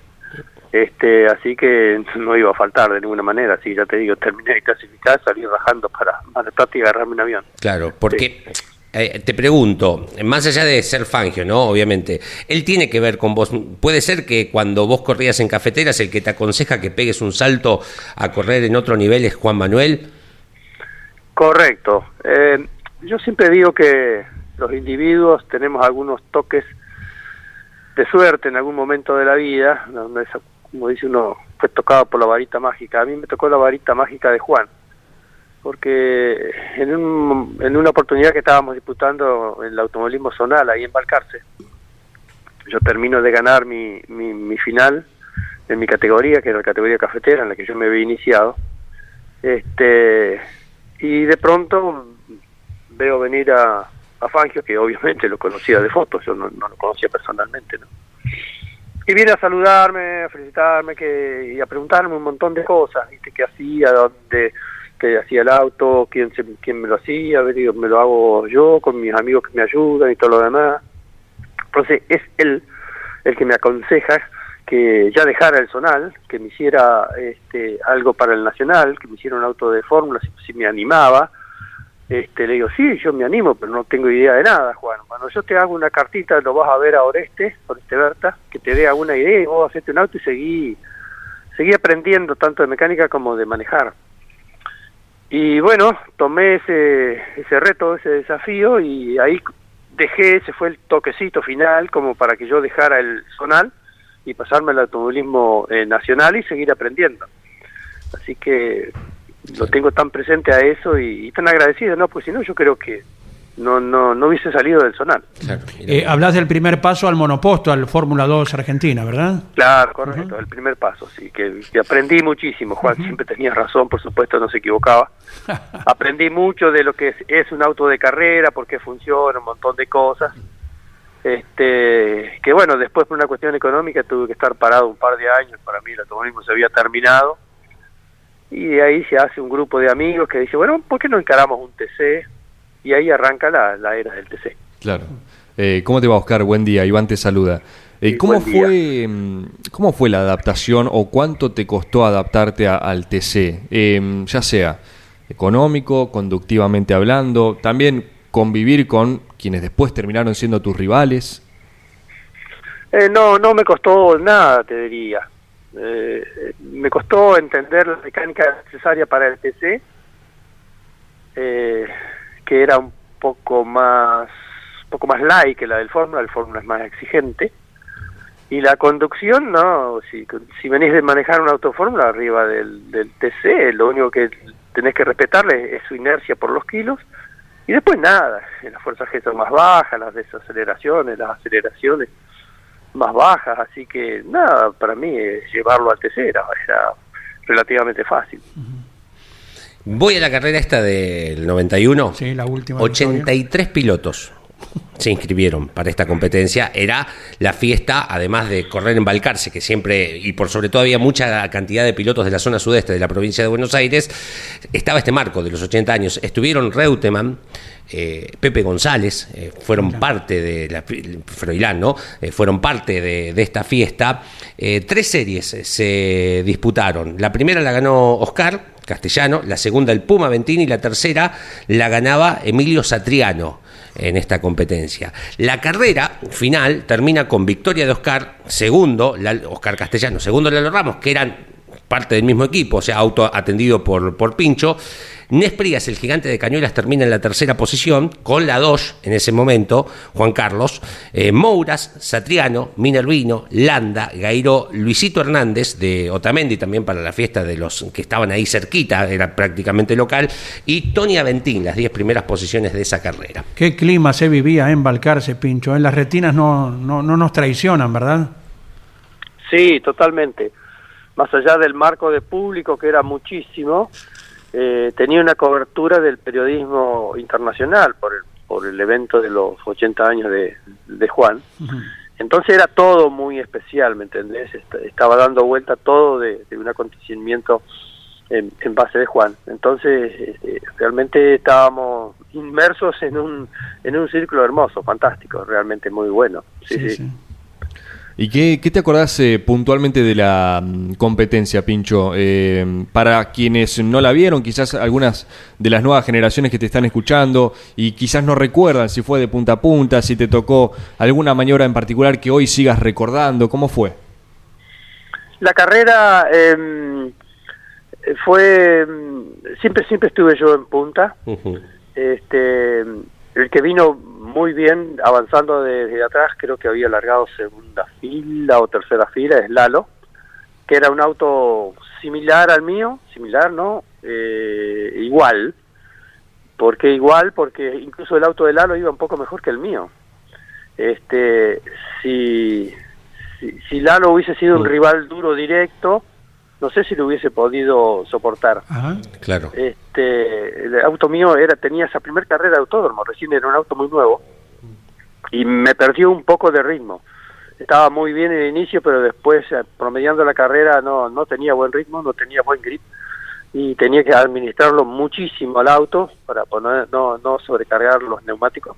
Este, así que no iba a faltar de ninguna manera. Así ya te digo, terminé de clasificar, salí rajando para Mar del Plata y agarrarme un avión. Claro, porque eh, te pregunto, más allá de ser Fangio, ¿no? Obviamente, él tiene que ver con vos. Puede ser que cuando vos corrías en cafeteras, el que te aconseja que pegues un salto a correr en otro nivel es Juan Manuel. Correcto. Eh, yo siempre digo que los individuos tenemos algunos toques de suerte en algún momento de la vida, donde, como dice uno, fue tocado por la varita mágica. A mí me tocó la varita mágica de Juan, porque en, un- en una oportunidad que estábamos disputando el automovilismo zonal ahí en Balcarce, yo termino de ganar mi, mi, mi final en mi categoría, que era la categoría cafetera en la que yo me había iniciado. Este, y de pronto veo venir a, a Fangio, que obviamente lo conocía de fotos, yo no, lo conocía personalmente. Y viene a saludarme, a felicitarme que, y a preguntarme un montón de cosas, ¿viste? ¿Qué hacía? ¿Dónde? ¿Qué hacía el auto? ¿Quién, se, quién me lo hacía? Me digo, me lo hago yo, con mis amigos que me ayudan y todo lo demás. Entonces es él el que me aconseja que ya dejara el zonal, que me hiciera este, algo para el nacional, que me hiciera un auto de fórmula, si, si me animaba. Este, le digo, sí, yo me animo, pero no tengo idea de nada, Juan. Bueno, yo te hago una cartita, lo vas a ver a Oreste, Oreste Berta, que te dé alguna idea y vos hacete un auto y seguí, seguí aprendiendo tanto de mecánica como de manejar. Y bueno, tomé ese, ese reto, ese desafío y ahí dejé, ese fue el toquecito final como para que yo dejara el zonal y pasarme al automovilismo eh, nacional y seguir aprendiendo. Así que lo tengo tan presente a eso y, y tan agradecido, ¿no? Pues si no, yo creo que no, no, no hubiese salido del. Claro, mira. Eh, hablas del primer paso al monoposto, al Fórmula 2 Argentina, ¿verdad? Claro, correcto, el primer paso, sí, que, que aprendí muchísimo. Juan siempre tenía razón, por supuesto, no se equivocaba. aprendí mucho de lo que es, es un auto de carrera, por qué funciona, un montón de cosas. Este, que bueno, después por una cuestión económica tuve que estar parado un par de años, para mí el automovilismo se había terminado. Y de ahí se hace un grupo de amigos que dice, bueno, ¿por qué no encaramos un TC? Y ahí arranca la, la era del TC. Claro. Eh, ¿Cómo te va, Oscar? Buen día. Iván te saluda. Eh, ¿cómo, fue, mm, ¿Cómo fue la adaptación o cuánto te costó adaptarte a- al TC? Eh, ya sea económico, conductivamente hablando, también convivir con quienes después terminaron siendo tus rivales. Eh, no, no me costó nada, te diría. Eh, me costó entender la mecánica necesaria para el TC, eh, que era un poco más poco más light que la del Fórmula, el Fórmula es más exigente. Y la conducción, no, si, si venís de manejar un auto Fórmula arriba del, del TC, lo único que tenés que respetarle es su inercia por los kilos. Y después nada, las fuerzas G son más bajas, las desaceleraciones, las aceleraciones más bajas, así que nada, para mí llevarlo al TC era, era relativamente fácil. Voy a la carrera esta del 91. Sí, la última. 83 pilotos se inscribieron para esta competencia. Era la fiesta, además de correr en Balcarce, que siempre, y por sobre todo había mucha cantidad de pilotos de la zona sudeste de la provincia de Buenos Aires, estaba este marco de los 80 años. Estuvieron Reutemann, eh, Pepe González, eh, fueron parte de la Froilán, ¿no? Eh, fueron parte de, de esta fiesta. Tres series se disputaron. La primera la ganó Oscar Castellano, la segunda el Puma Ventini y la tercera la ganaba Emilio Satriano en esta competencia. La carrera final termina con victoria de Oscar, segundo, Oscar Castellano, segundo Lalo Ramos, que eran parte del mismo equipo, o sea, auto atendido por, por Pincho. Nesprías, el gigante de Cañuelas, termina en la tercera posición, con la Dosh en ese momento, Juan Carlos, eh, Mouras, Satriano, Minervino, Landa, Gairo, Luisito Hernández de Otamendi, también para la fiesta de los que estaban ahí cerquita, era prácticamente local, y Tony Aventín, las 10 primeras posiciones de esa carrera. Qué clima se vivía en Balcarce, Pincho. En las retinas no, no, no nos traicionan, ¿verdad? Sí, totalmente. Más allá del marco de público, que era muchísimo, eh, tenía una cobertura del periodismo internacional por el, por el evento de los 80 años de, de Juan. Entonces era todo muy especial, ¿me entendés? Est- Estaba dando vuelta todo de, de un acontecimiento en, en base de Juan. Entonces este, realmente estábamos inmersos en un, en un círculo hermoso, fantástico, realmente muy bueno. Sí, sí. ¿Y qué, qué te acordás eh, puntualmente de la mm, competencia, Pincho? Eh, para quienes no la vieron, quizás algunas de las nuevas generaciones que te están escuchando y quizás no recuerdan si fue de punta a punta, si te tocó alguna maniobra en particular que hoy sigas recordando, ¿cómo fue? La carrera eh, fue mm, siempre siempre estuve yo en punta. Este el que vino muy bien avanzando desde atrás, creo que había largado segunda fila o tercera fila, es Lalo, que era un auto similar al mío, similar, ¿no? Eh, igual. ¿Por qué igual? Porque incluso el auto de Lalo iba un poco mejor que el mío. Este, si, si, si Lalo hubiese sido un rival duro directo, no sé si lo hubiese podido soportar. Ajá. Claro. Este, el auto mío era tenía esa primera carrera de autódromo, recién era un auto muy nuevo y me perdió un poco de ritmo. Estaba muy bien en el inicio, pero después eh, promediando la carrera no no tenía buen ritmo, no tenía buen grip y tenía que administrarlo muchísimo al auto para poner, no no sobrecargar los neumáticos.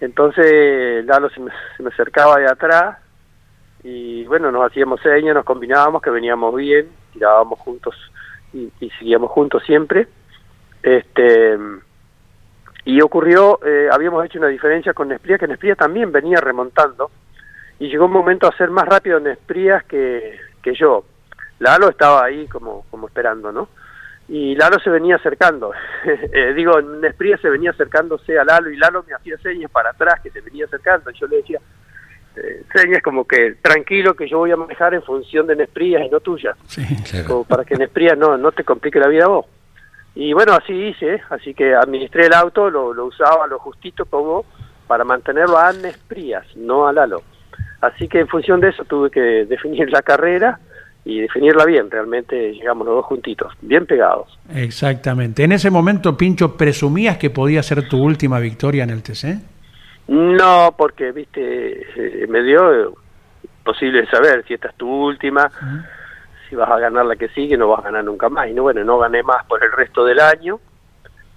Entonces Lalo se me, se me acercaba de atrás y bueno, nos hacíamos señas, nos combinábamos, que veníamos bien, tirábamos juntos y, seguíamos juntos siempre. Este y ocurrió, eh, habíamos hecho una diferencia con Nespría, que Nespría también venía remontando y llegó un momento a ser más rápido Nesprías que, que yo. Lalo estaba ahí como, como esperando, ¿no? Y Lalo se venía acercando. Eh, digo, Nespría se venía acercándose a Lalo y Lalo me hacía señas para atrás que se venía acercando. Y yo le decía, eh, señas como que tranquilo que yo voy a manejar en función de Nesprías y no tuyas, Sí. como para que Nesprías no, no te complique la vida a vos. Y bueno, así hice, ¿eh? así que administré el auto, lo, lo usaba lo justito como para mantenerlo a Nesprías, no a Lalo. Así que en función de eso tuve que definir la carrera y definirla bien, realmente llegamos los dos juntitos, bien pegados. Exactamente. En ese momento, Pincho, ¿presumías que podía ser tu última victoria en el TC? No, porque, viste, eh, me dio eh, posible saber si esta es tu última, si vas a ganar la que sigue, no vas a ganar nunca más. Y no, bueno, no gané más por el resto del año.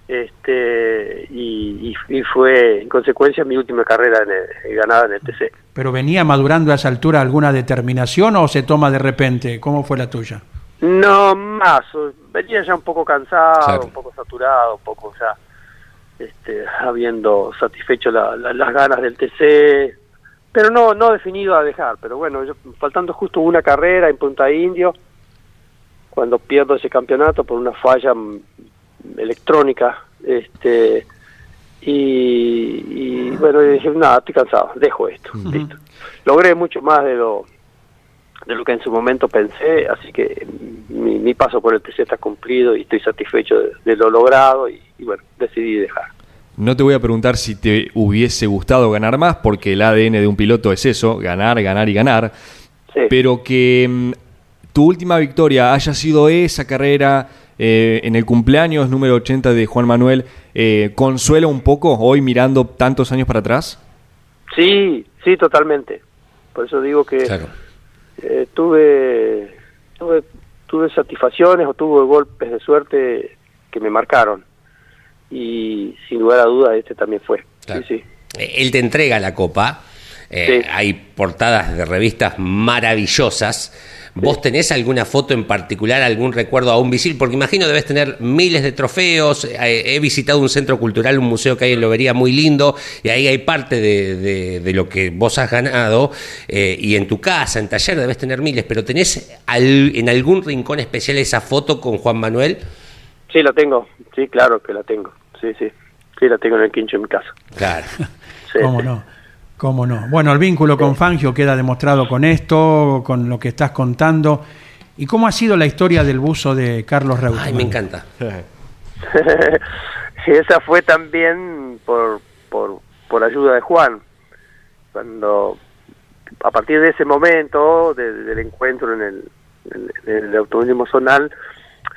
Este, y, y- y fue, en consecuencia, mi última carrera en el- ganada en el TC. ¿Pero venía madurando a esa altura alguna determinación o se toma de repente? ¿Cómo fue la tuya? No, más, venía ya un poco cansado, Claro. un poco saturado, un poco ya este, habiendo satisfecho la- la- las ganas del TC, pero no no definido a dejar. Pero bueno, yo, faltando justo una carrera en Punta Indio, cuando pierdo ese campeonato por una falla mm, electrónica, este y, y bueno, dije, nada, estoy cansado, dejo esto, listo. Logré mucho más de lo de lo que en su momento pensé, así que mi, mi paso por el TC está cumplido y estoy satisfecho de, de lo logrado y, y bueno, decidí dejar. No te voy a preguntar si te hubiese gustado ganar más, porque el ADN de un piloto es eso, ganar, ganar y ganar. Sí. Pero que mm, tu última victoria haya sido esa carrera eh, en el cumpleaños número 80 de Juan Manuel, eh, ¿consuela un poco hoy mirando tantos años para atrás? Sí, sí, totalmente. Por eso digo que Claro. Eh, tuve, tuve tuve satisfacciones o tuve golpes de suerte que me marcaron. Y sin lugar a dudas este también fue. Claro. Sí, sí. Eh, Él te entrega la copa. eh, Sí. Hay portadas de revistas maravillosas. ¿Vos tenés alguna foto en particular, algún recuerdo a un visil? Porque imagino debes tener miles de trofeos. eh, he visitado un centro cultural, un museo que hay en Lobería muy lindo, y ahí hay parte de, de- de lo que vos has ganado. eh, y en tu casa, en taller, debes tener miles. Pero ¿tenés al- en algún rincón especial esa foto con Juan Manuel? Sí, la tengo. Sí, claro que la tengo. Sí, sí. Sí, la tengo en el quincho de mi casa. Claro. Sí, ¿Cómo sí. no? ¿Cómo no? Bueno, el vínculo con Fangio queda demostrado con esto, con lo que estás contando. ¿Y cómo ha sido la historia del buzo de Carlos Reutemann? Ay, me encanta. Esa fue también por, por, por ayuda de Juan. Cuando, a partir de ese momento, de- del encuentro en el, en el automovilismo zonal,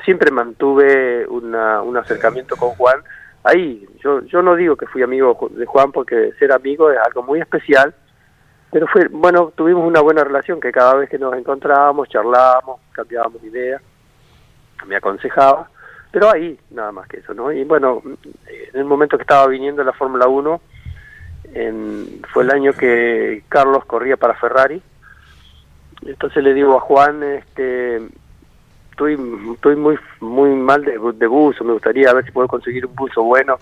siempre mantuve una, un acercamiento con Juan. Ahí, yo, yo no digo que fui amigo de Juan porque ser amigo es algo muy especial, pero fue, bueno, tuvimos una buena relación que cada vez que nos encontrábamos, charlábamos, cambiábamos ideas, me aconsejaba, pero ahí nada más que eso, ¿no? Y bueno, en el momento que estaba viniendo la Fórmula 1, en- fue el año que Carlos corría para Ferrari, entonces le digo a Juan, este, estoy, estoy muy muy mal de, de buzo, me gustaría ver si puedo conseguir un buzo bueno,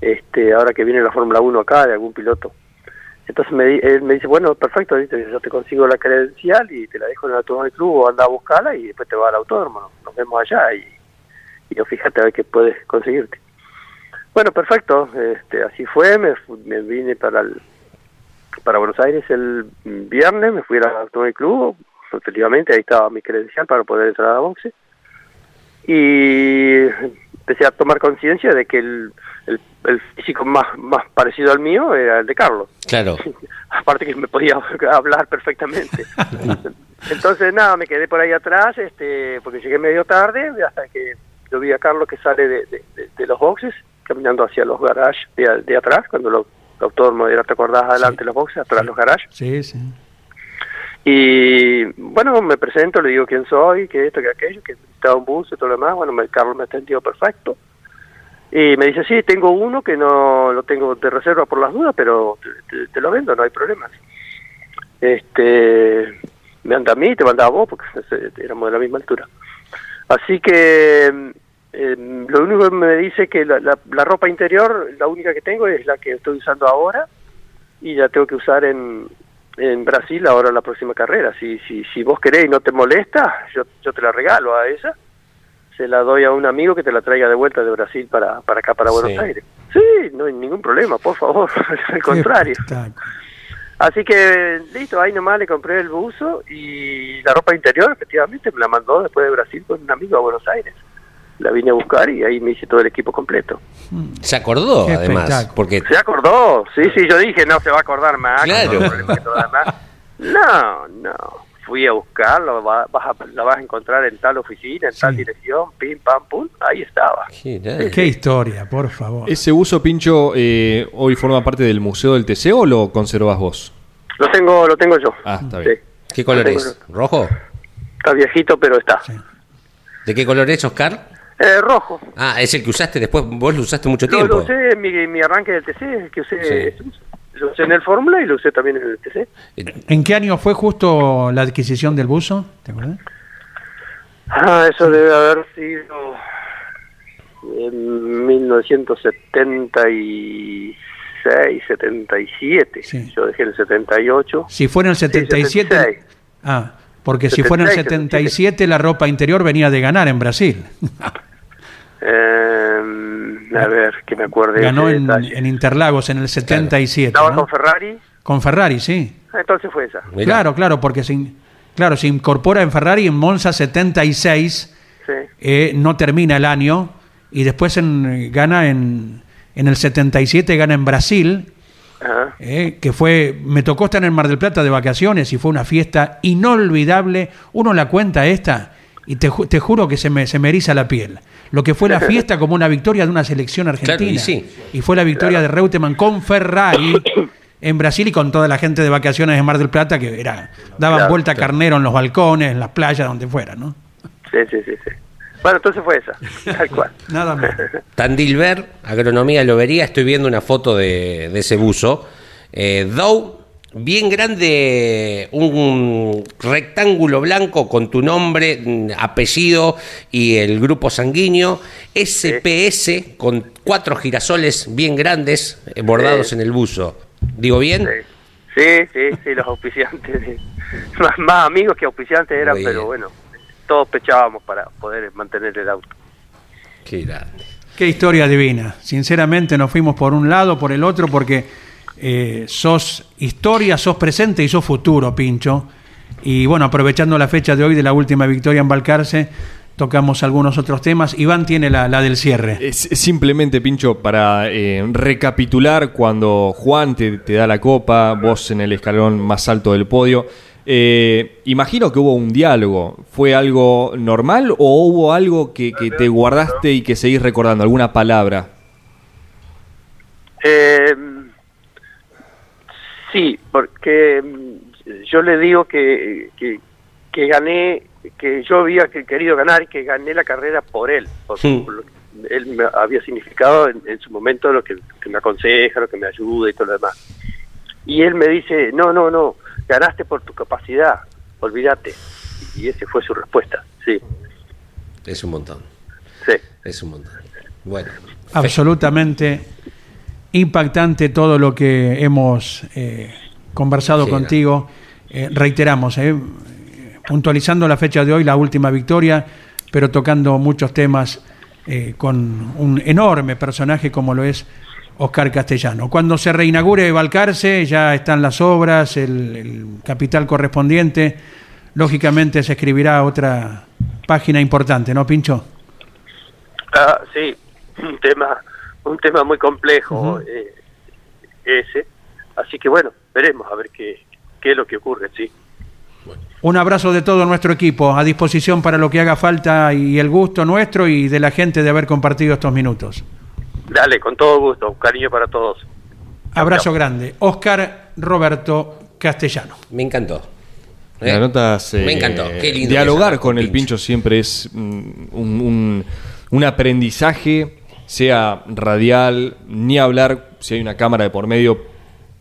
este, ahora que viene la Fórmula 1 acá, de algún piloto. Entonces me, él me dice, bueno, perfecto, yo te consigo la credencial y te la dejo en el automóvil club o anda a buscarla y después te va al autódromo, ¿no? nos vemos allá y, yo fíjate a ver qué puedes conseguirte. Bueno, perfecto, este, así fue, me, me vine para el, para Buenos Aires el viernes, me fui al automóvil club, efectivamente ahí estaba mi credencial para poder entrar a boxe y empecé a tomar conciencia de que el, el, el físico más, más parecido al mío era el de Carlos Claro. aparte que me podía hablar perfectamente. Entonces, nada, me quedé por ahí atrás, este, porque llegué medio tarde, hasta que yo vi a Carlos que sale de, de- de- de los boxes, caminando hacia los garages de, de atrás, cuando lo, el autódromo era, ¿te acordás? Adelante los boxes, atrás los garages. Sí, sí. Y bueno, me presento, le digo quién soy, que esto, que aquello, que necesitaba un bus y todo lo demás. Bueno, me, Carlos me atendió perfecto. Y me dice, sí, tengo uno que no lo tengo de reserva por las dudas, pero te, lo vendo, no hay problemas. Este, me anda a mí, te manda a vos, porque éramos de la misma altura. Así que eh, lo único que me dice que la, la, la ropa interior, la única que tengo es la que estoy usando ahora y la tengo que usar en, en Brasil ahora la próxima carrera. Si, si, si vos querés y no te molesta, yo, yo te la regalo a esa. Se la doy a un amigo que te la traiga de vuelta de Brasil para, para acá, para Buenos Sí. Aires. Sí, no hay ningún problema, por favor, al contrario. Así que listo, ahí nomás le compré el buzo y la ropa interior, efectivamente, me la mandó después de Brasil con un amigo a Buenos Aires. La vine a buscar y ahí me hice todo el equipo completo. Se acordó, Qué además. Porque ¿Se acordó? Sí, sí, yo dije, no se va a acordar más. Claro. No, no. Fui a buscarlo, va- vas a, la vas a encontrar en tal oficina, en tal dirección, pim, pam, pum, ahí estaba. Qué historia, por favor. ¿Ese uso, Pincho, eh, hoy forma parte del Museo del TC o lo conservas vos? Lo tengo, lo tengo yo. Ah, está bien. Sí. ¿Qué color es? yo. ¿Rojo? Está viejito, pero está. Sí. ¿De qué color es, Oscar? Eh, rojo. Ah, es el que usaste después. Vos lo usaste mucho Lo, tiempo. lo usé en mi, mi arranque del TC, que usé, Sí. lo usé en el Fórmula y lo usé también en el TC. ¿En qué año fue justo la adquisición del buzo? ¿Te acuerdas? Ah, eso debe haber sido en 1976, 76, 77. Sí. Yo dejé en el 78. Si fuera en el 77... 76. ah, porque si fuera en el 76, 77 la ropa interior venía de ganar en Brasil. Eh, a ver, que me acuerde. de Ganó en, Interlagos en el 77. ¿Estaba ¿no? con Ferrari? Con Ferrari, sí. Ah, Entonces fue esa. Claro, claro, porque se, in- claro, se incorpora en Ferrari en Monza 76, Sí. eh, no termina el año, y después en- gana en, en el 77, gana en Brasil, Ajá. eh, que fue, me tocó estar en el Mar del Plata de vacaciones y fue una fiesta inolvidable. Uno la cuenta esta y te, ju- te juro que se me, se me eriza la piel. Lo que fue la fiesta como una victoria de una selección argentina. Claro, y sí. Y fue la victoria de Reutemann con Ferrari en Brasil y con toda la gente de vacaciones en Mar del Plata que era daban Claro, vuelta carnero en los balcones, en las playas, donde fuera, ¿no? Sí, sí, sí, sí. Bueno, entonces fue esa. Tal cual. Nada más. Tandilver, agronomía, lobería. Estoy viendo una foto de, de ese buzo. Eh, Dow, bien grande, un rectángulo blanco con tu nombre, mm, apellido y el grupo sanguíneo. SPS con cuatro girasoles bien grandes eh, bordados Sí. en el buzo. ¿Digo bien? Sí, sí, sí, los auspiciantes. Más, más amigos que auspiciantes eran, Muy pero bien. bueno, todos pechábamos para poder mantener el auto. Qué grande. Qué historia divina. Sinceramente nos fuimos por un lado, por el otro, porque eh, sos historia, sos presente y sos futuro, Pincho. Y bueno, aprovechando la fecha de hoy de la última victoria en Balcarce, tocamos algunos otros temas. Iván tiene la, la del cierre. Es simplemente, Pincho, para eh, recapitular cuando Juan te, te da la copa, vos en el escalón más alto del podio. eh, imagino que hubo un diálogo. ¿Fue algo normal o hubo algo que, que te guardaste y que seguís recordando? ¿Alguna palabra? Eh, sí, porque mm, yo le digo que, que, que gané, que yo había que- querido ganar y que gané la carrera por él. Por, por lo que él me había significado en, en su momento lo que, que me aconseja, lo que me ayuda y todo lo demás. Y él me dice, no, no, no, ganaste por tu capacidad, olvídate. Y esa fue su respuesta, sí, Es un montón. sí. Es un montón. Bueno. Absolutamente impactante todo lo que hemos eh, conversado Sí, contigo. Eh, reiteramos, eh, puntualizando la fecha de hoy, la última victoria, pero tocando muchos temas eh, con un enorme personaje como lo es Oscar Castellano. Cuando se reinaugure Balcarce, ya están las obras, el, el capital correspondiente, lógicamente se escribirá otra página importante, ¿no, Pincho? Ah, sí, un tema, un tema muy complejo eh, ese. Así que bueno, veremos a ver qué, qué es lo que ocurre, sí. Un abrazo de todo nuestro equipo, a disposición para lo que haga falta y el gusto nuestro y de la gente de haber compartido estos minutos. Dale, con todo gusto, un cariño para todos. Abrazo chao. grande. Oscar Roberto Castellano. Me encantó. La ¿Eh? notas, eh, Me encantó. Qué lindo dialogar con el pincho siempre es mm, un, un- un aprendizaje, sea radial, ni hablar si hay una cámara de por medio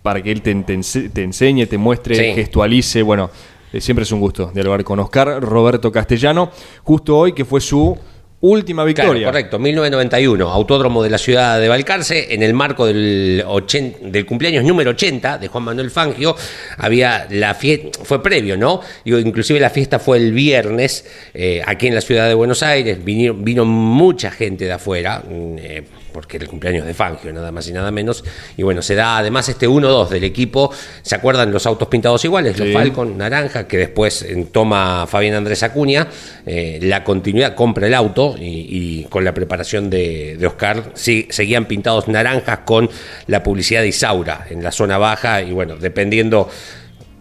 para que él te, te ense- te enseñe, te muestre, Sí. gestualice. Bueno, eh, siempre es un gusto dialogar con Oscar Roberto Castellano, justo hoy que fue su última Claro, victoria. correcto, 1991, Autódromo de la ciudad de Balcarce, en el marco del, ochen- del cumpleaños número 80 de Juan Manuel Fangio, había la fiesta, fue previo, ¿no? Digo, inclusive la fiesta fue el viernes, eh, aquí en la ciudad de Buenos Aires, vino, vino mucha gente de afuera, mm, eh, porque era el cumpleaños de Fangio, nada más y nada menos, y bueno, se da además este 1-2 del equipo, ¿se acuerdan los autos pintados iguales? Los. Falcon naranja, que después eh, toma Fabián Andrés Acuña, eh, la continuidad, compra el auto y, y con la preparación de, de Oscar sí, seguían pintados naranjas con la publicidad de Isaura en la zona baja y bueno, dependiendo...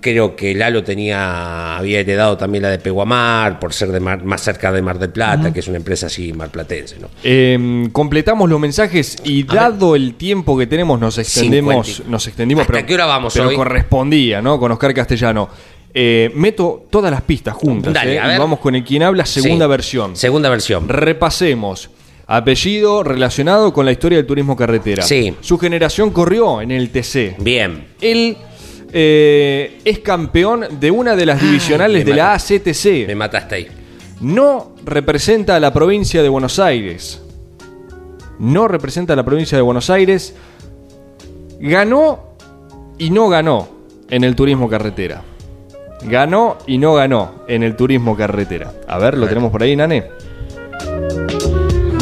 Creo que Lalo tenía, había heredado también la de Peguamar, por ser de Mar- más cerca de Mar del Plata, que es una empresa así marplatense, ¿no? Eh, completamos los mensajes y dado el tiempo que tenemos nos extendemos, 50. nos extendimos, ¿Hasta pero, qué hora vamos pero hoy? correspondía, ¿no? Con Oscar Castellano. Eh, meto todas las pistas juntas. Dale, ¿eh? a Y ver. vamos con el quien habla, segunda Sí. versión. Segunda versión. Repasemos. Apellido relacionado con la historia del turismo carretera. Sí. Su generación corrió en el TC. Bien. Él eh, es campeón de una de las divisionales me de la. ACTC. Me mataste ahí. No representa a la provincia de Buenos Aires. No representa a la provincia de Buenos Aires. Ganó y no ganó en el turismo carretera. Ganó y no ganó en el turismo carretera. A ver, lo tenemos por ahí, Nane.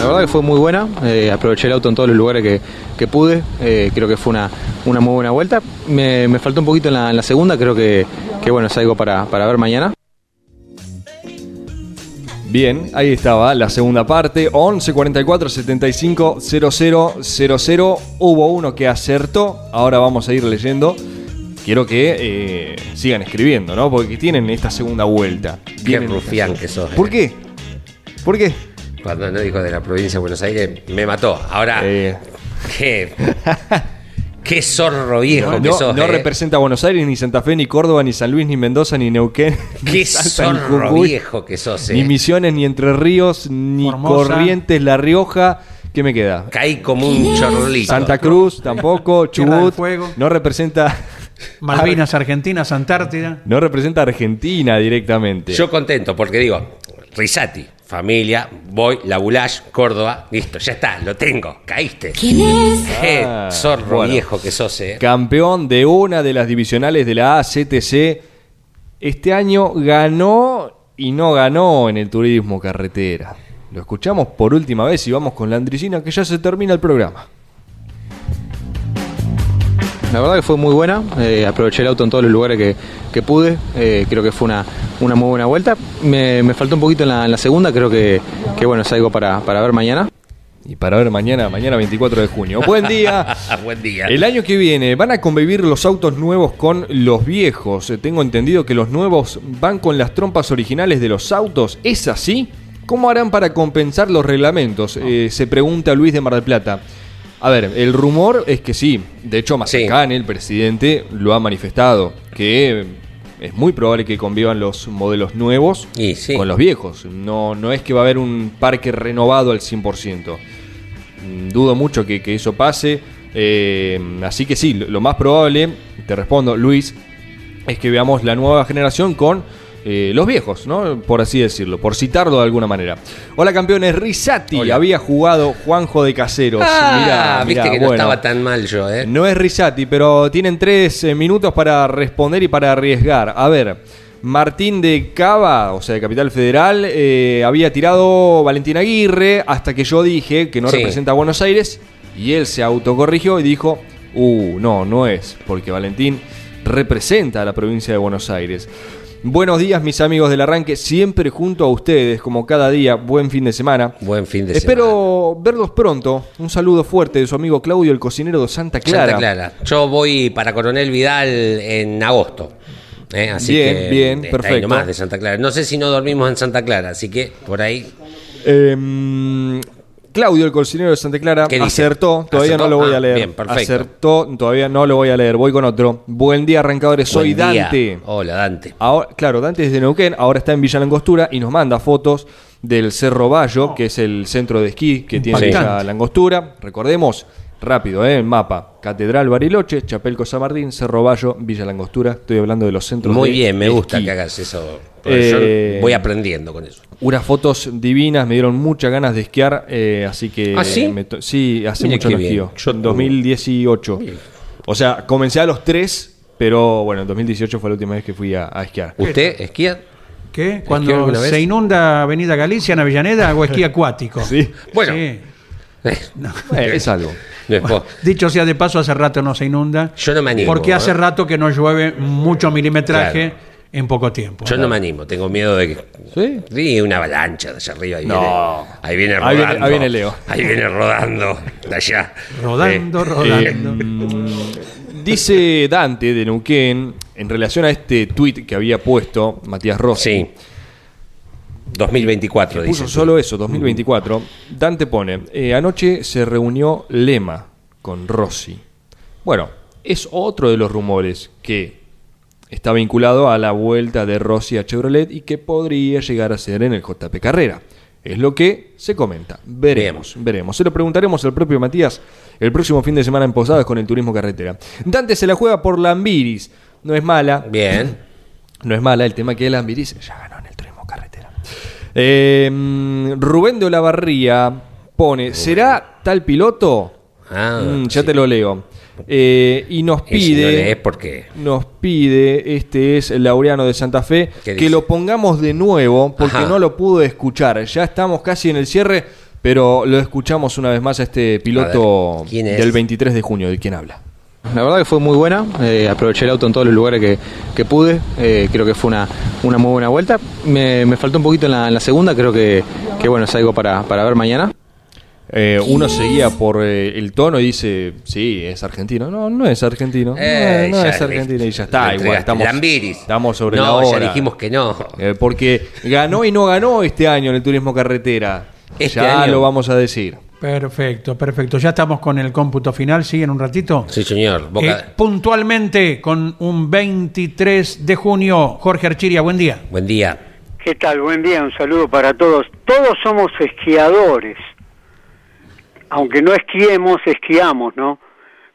La verdad que fue muy buena, eh, aproveché el auto en todos los lugares que, que pude, eh, creo que fue una, una muy buena vuelta. Me, me faltó un poquito en la, en la segunda, creo que, que bueno, es algo para, para ver mañana. Bien, ahí estaba la segunda parte. 11 44 75 00 00. Hubo uno que acertó. Ahora vamos a ir leyendo. Quiero que eh, sigan escribiendo, ¿no? Porque tienen esta segunda vuelta. Qué rufián que sos. ¿Por qué? ¿Por qué? Cuando no dijo de la provincia de Buenos Aires, me mató. Ahora, Eh, qué. Qué zorro viejo que no sos. no eh. representa a Buenos Aires, ni Santa Fe, ni Córdoba, ni San Luis, ni Mendoza, ni Neuquén. ni Qué Salta, ni zorro Jujuy, viejo que sos. Ni eh. Misiones, ni Entre Ríos, ni Formosa. Corrientes, La Rioja. ¿Qué me queda? Caí como un chorlito. Santa Cruz tampoco, Chubut. Fuego. No representa. Malvinas, Argentinas, Antártida. No representa a Argentina directamente. Yo contento porque digo, Risati, familia, voy, la Bulash, Córdoba, listo, ya está, lo tengo, caíste. Qué Ah, zorro bueno. viejo que sos, eh. Campeón de una de las divisionales de la ACTC. Este año ganó y no ganó en el turismo carretera. Lo escuchamos por última vez y vamos con la Andricina que ya se termina el programa. La verdad que fue muy buena, eh, aproveché el auto en todos los lugares que, que pude, eh, creo que fue una, una muy buena vuelta. Me, me faltó un poquito en la, en la segunda, creo que, que bueno, es algo para, para ver mañana. Y para ver mañana, mañana 24 de junio. Buen día. Buen día. El año que viene van a convivir los autos nuevos con los viejos. Eh, Tengo entendido que los nuevos van con las trompas originales de los autos. ¿Es así? ¿Cómo harán para compensar los reglamentos? Eh, se pregunta Luis de Mar del Plata. A ver, el rumor es que sí. De hecho, Mazacane, el presidente, lo ha manifestado. Que es muy probable que convivan los modelos nuevos Y sí. con los viejos. No, no es que va a haber un parque renovado al 100%. Mm, Dudo mucho que, que eso pase. Eh, así que sí, lo más probable, te respondo, Luis, es que veamos la nueva generación con eh, los viejos, ¿no? Por así decirlo, por citarlo de alguna manera. Hola campeones, Risati Hola. había jugado Juanjo de Caseros. Ah, Mirá, viste mirá, que no estaba tan mal yo, eh. No es Risati, pero tienen tres eh, minutos para responder y para arriesgar. A ver, Martín de Cava, o sea, de Capital Federal, eh, había tirado Valentín Aguirre hasta que yo dije que no Sí. representa a Buenos Aires y él se autocorrigió y dijo, uh, no, no es, porque Valentín representa a la provincia de Buenos Aires. Buenos días, mis amigos del arranque, siempre junto a ustedes, como cada día. Buen fin de semana. Buen fin de semana. Espero verlos pronto. Un saludo fuerte de su amigo Claudio, el cocinero de Santa Clara. Santa Clara. Yo voy para Coronel Vidal en agosto. eh, Así Bien, que, bien, perfecto. nomás de Santa Clara. No sé si no dormimos en Santa Clara, así que por ahí. Eh, Claudio, el cocinero de Santa Clara, ¿Qué dice? acertó. Todavía ¿Acertó? no lo voy Ah, a leer. bien, perfecto. Acertó, todavía no lo voy a leer. Voy con otro. Buen día, arrancadores. Soy Buen día. Dante. Hola, Dante. Ahora, claro, Dante es de Neuquén, ahora está en Villa Langostura y nos manda fotos del Cerro Bayo, que es el centro de esquí que tiene. Villa Langostura. Recordemos, rápido, ¿eh? el mapa. Catedral Bariloche, Chapelco San Martín, Cerro Bayo, Villa Langostura. Estoy hablando de los centros Muy de bien, me esquí. gusta que hagas eso. porque Eh, Yo voy aprendiendo con eso. Unas fotos divinas, me dieron muchas ganas de esquiar, eh, así que... ¿Ah, sí? me sí, hace mucho no esquío. Yo- en 2018. O sea, comencé a los tres, pero bueno, en 2018 fue la última vez que fui a, a esquiar. ¿Usted esquía? ¿Qué? Cuando vez? se inunda Avenida Galicia en Avellaneda hago esquí acuático. Sí. Bueno. Sí. Eh, es algo. Después. Dicho sea de paso, hace rato no se inunda. Yo no me animo, Porque hace ¿eh? rato que no llueve mucho milimetraje Claro. en poco tiempo. Yo no me animo, tengo miedo de que. ¿Sí? Sí, una avalancha de allá arriba. Ahí No. viene, ahí viene Ahí rodando. viene- ahí viene Leo. Ahí viene rodando de allá. Rodando, Eh, rodando. Dice Dante de Neuquén, en relación a este tuit que había puesto Matías Rossi, Sí. 2024, dice. puso solo eso, 2024. Dante pone, eh, anoche se reunió Lema con Rossi. Bueno, es otro de los rumores que está vinculado a la vuelta de Rossi a Chevrolet y que podría llegar a ser en el JP Carrera. Es lo que se comenta. Veremos, veremos. Se lo preguntaremos al propio Matías el próximo fin de semana en Posadas con el turismo carretera. Dante se la juega por Lambiris. No es mala. Bien. No es mala, el tema que el Ambiris ya ganó en el turismo carretera. Eh, Rubén de Olavarría pone, ¿será tal piloto? Ah, Mm, ya sí. te lo leo. Eh, y nos no pide, lees, ¿por qué? nos pide, este es el Laureano de Santa Fe, ¿Qué que lo pongamos de nuevo porque Ajá. no lo pudo escuchar. Ya estamos casi en el cierre, pero lo escuchamos una vez más a este piloto A ver, ¿quién es? del 23 de junio, ¿de quién habla? La verdad que fue muy buena, eh, aproveché el auto en todos los lugares que, que pude, eh, creo que fue una, una muy buena vuelta. Me, me faltó un poquito en la, en la segunda, creo que, que bueno, es algo para, para ver mañana. Eh, uno seguía por eh, el tono y dice, sí, es argentino. No, no es argentino. Eh, no, es argentino y ya está. Igual estamos, Lambiris. estamos sobre no, la hora. ya dijimos que no. Eh, porque ganó y no ganó este año en el turismo carretera. Este ya año. lo vamos a decir. Perfecto, perfecto. Ya estamos con el cómputo final. ¿Siguen un ratito? Sí, señor. Boca- Eh, puntualmente, con un 23 de junio. Jorge Archiria, buen día. Buen día. ¿Qué tal? Buen día, un saludo para todos. Todos somos esquiadores. Aunque no esquiemos, esquiamos, ¿no?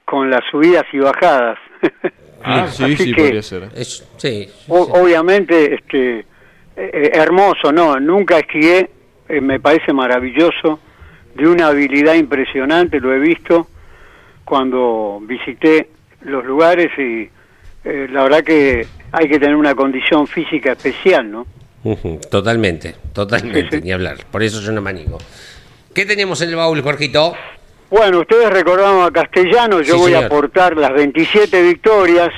Con las subidas y bajadas. Ah, sí, sí, que, podría ser. Es- sí. o- obviamente, este, eh, eh, hermoso, ¿no? Nunca esquié, eh, me parece maravilloso, de una habilidad impresionante, lo he visto cuando visité los lugares y eh, la verdad que hay que tener una condición física especial, ¿no? Totalmente, totalmente, Sí, sí. ni hablar. Por eso yo no me animo. ¿Qué tenemos en el baúl, Jorgito? Bueno, ustedes recordaban a Castellano, yo Sí, voy a aportar las 27 victorias,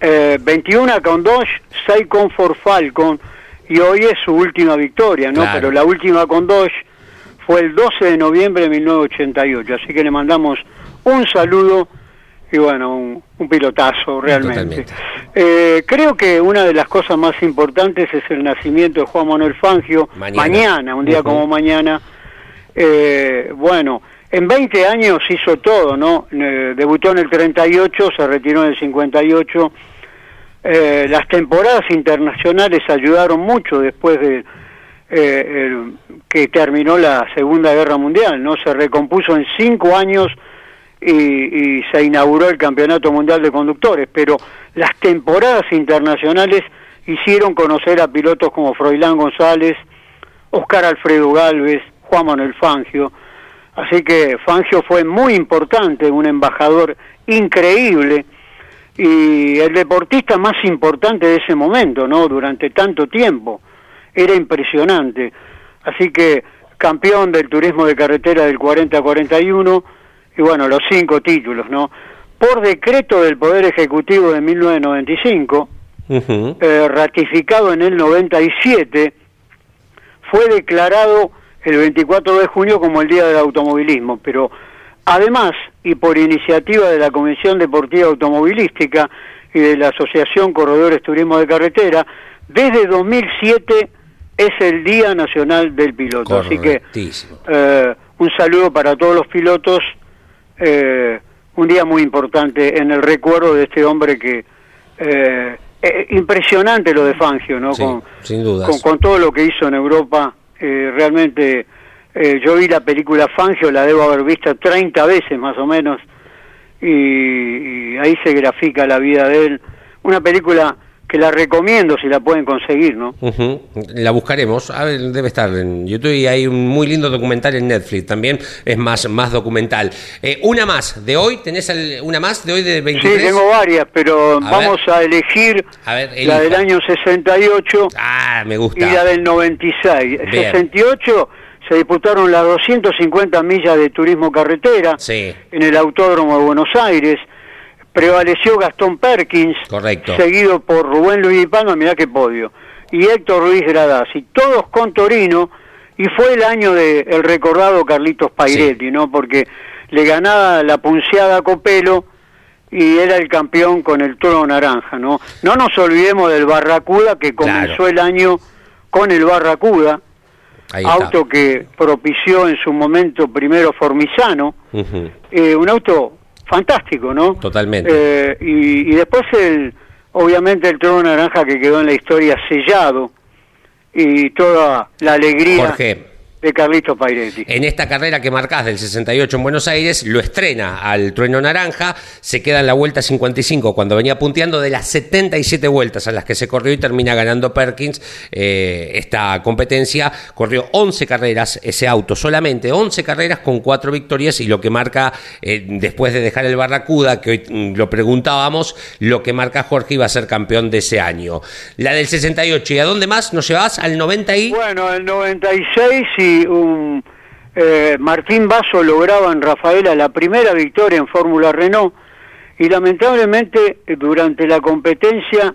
eh, 21 con Dodge, 6 con Ford Falcon, y hoy es su última victoria, ¿no? Claro. Pero la última con Dodge fue el 12 de noviembre de 1988, así que le mandamos un saludo y bueno, un, un pilotazo realmente. Eh, creo que una de las cosas más importantes es el nacimiento de Juan Manuel Fangio, Mañana. un día como mañana. Eh, bueno, en 20 años hizo todo, ¿no? Eh, debutó en el 38, se retiró en el 58. Eh, las temporadas internacionales ayudaron mucho después de eh, que terminó la Segunda Guerra Mundial, ¿no? Se recompuso en cinco años y, y se inauguró el Campeonato Mundial de Conductores, pero las temporadas internacionales hicieron conocer a pilotos como Froilán González, Oscar Alfredo Galvez, Juan Manuel Fangio. Así que Fangio fue muy importante, un embajador increíble y el deportista más importante de ese momento, ¿no? Durante tanto tiempo. Era impresionante. Así que campeón del turismo de carretera del 40-41 y bueno, los cinco títulos, ¿no? Por decreto del Poder Ejecutivo de 1995, Ujú. eh, ratificado en el 97, fue declarado el 24 de junio como el Día del Automovilismo, pero además, y por iniciativa de la Comisión Deportiva Automovilística y de la Asociación Corredores Turismo de Carretera, desde 2007 es el Día Nacional del Piloto. Así que eh, un saludo para todos los pilotos, eh, un día muy importante en el recuerdo de este hombre que... eh, eh, impresionante lo de Fangio, ¿no? Sí, con, sin dudas. con, con todo lo que hizo en Europa, eh, realmente eh, yo vi la película Fangio, la debo haber visto 30 veces más o menos, y, y ahí se grafica la vida de él. Una película que la recomiendo si la pueden conseguir, ¿no? Ujú. La buscaremos. A ver, debe estar en YouTube y hay un muy lindo documental en Netflix también. Es más, más documental. Eh, una más de hoy. ¿Tenés el- una más de hoy de 23? Sí, tengo varias, pero A vamos a elegir A ver, la del año 68 Ah, me y gusta. la del 96. Bien. 68 se disputaron las 250 millas de turismo carretera Sí, en el Autódromo de Buenos Aires. Prevaleció Gastón Perkins, Correcto. seguido por Rubén Luis Palma, mirá qué podio, y Héctor Ruiz Gradasi, todos con Torino, y fue el año del el recordado Carlitos Pairetti, ¿no? Porque le ganaba la punceada a Copelo y era el campeón con el toro naranja, ¿no? No nos olvidemos del Barracuda que comenzó Claro. el año con el Barracuda, auto que propició en su momento primero Formizano, Ujú. eh, un auto fantástico, ¿no? Totalmente. Eh, y, y después el, obviamente el toro naranja que quedó en la historia sellado y toda la alegría Jorge, de Carlito Pairetti. En esta carrera que marcás del 68 en Buenos Aires, lo estrena al Trueno Naranja, se queda en la vuelta 55 cuando venía punteando de las 77 vueltas a las que se corrió y termina ganando Perkins eh, esta competencia. Corrió 11 carreras ese auto, solamente 11 carreras con 4 victorias y lo que marca, eh, después de dejar el Barracuda, que hoy mm, lo preguntábamos, lo que marca Jorge iba a ser campeón de ese año. La del 68, ¿y a dónde más nos llevas? Al 90 y... Bueno, el 96 y eh, Martín Basso lograba en Rafaela la primera victoria en Fórmula Renault y lamentablemente eh, durante la competencia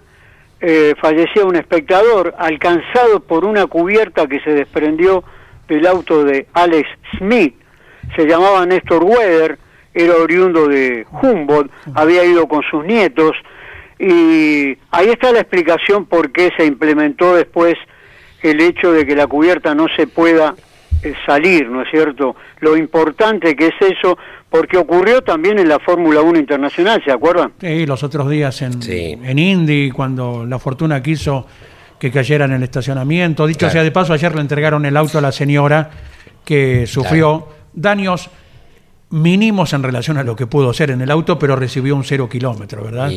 eh, fallecía un espectador alcanzado por una cubierta que se desprendió del auto de Alex Smith. Se llamaba Néstor Weather, era oriundo de Humboldt, había ido con sus nietos y ahí está la explicación por qué se implementó después el hecho de que la cubierta no se pueda eh, salir, ¿no es cierto? Lo importante que es eso, porque ocurrió también en la Fórmula 1 internacional, ¿se acuerdan? Sí, los otros días en, en Indy, cuando la fortuna quiso que cayera en el estacionamiento. Dicho sea de paso, ayer le entregaron el auto a la señora que sufrió daños mínimos en relación a lo que pudo ser en el auto, pero recibió un cero kilómetro, ¿verdad?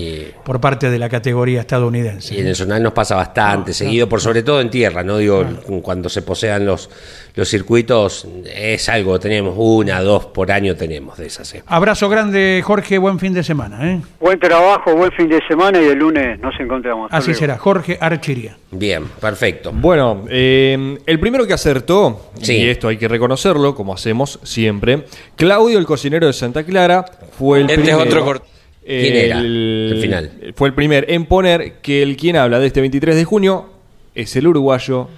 Por parte de la categoría estadounidense. Y en el zonal nos pasa bastante, seguido por sobre todo en tierra, ¿no? Digo, cuando se posean los, los circuitos, es algo, tenemos una, dos por año tenemos de esas. ¿eh? Abrazo grande, Jorge, buen fin de semana, ¿eh? Buen trabajo, buen fin de semana y el lunes nos encontramos. Así será, Jorge Archiría. Bien, perfecto. Bueno, eh, el primero que acertó, y esto hay que reconocerlo, como hacemos siempre, Claudio, el cocinero de Santa Clara, fue el Este es primero. otro cort- ¿Quién era? el- final. Fue el primer en poner que el quien habla de este 23 de junio es el uruguayo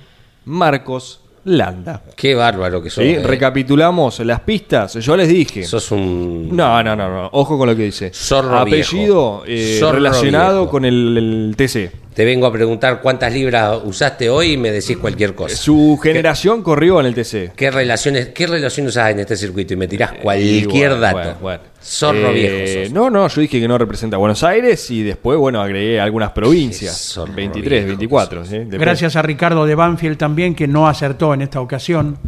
Marcos Landa. Qué bárbaro que sos. ¿Sí? eh. Recapitulamos las pistas. Yo les dije. Sos un. No, no, no, no. Ojo con lo que dice. Zorro Apellido eh, Zorro relacionado viejo. con el, el TC. Te vengo a preguntar cuántas libras usaste hoy y me decís cualquier cosa. Su generación corrió en el TC. ¿Qué relaciones, qué relación usás en este circuito? Y me tirás cualquier Y bueno, dato. bueno, bueno. Zorro Eh, viejo sos. No, no, yo dije que no representa Buenos Aires y después, bueno, agregué algunas provincias. zorro 23, viejo 24. ¿sí? Después- Gracias a Ricardo de Banfield también, que no acertó en esta ocasión,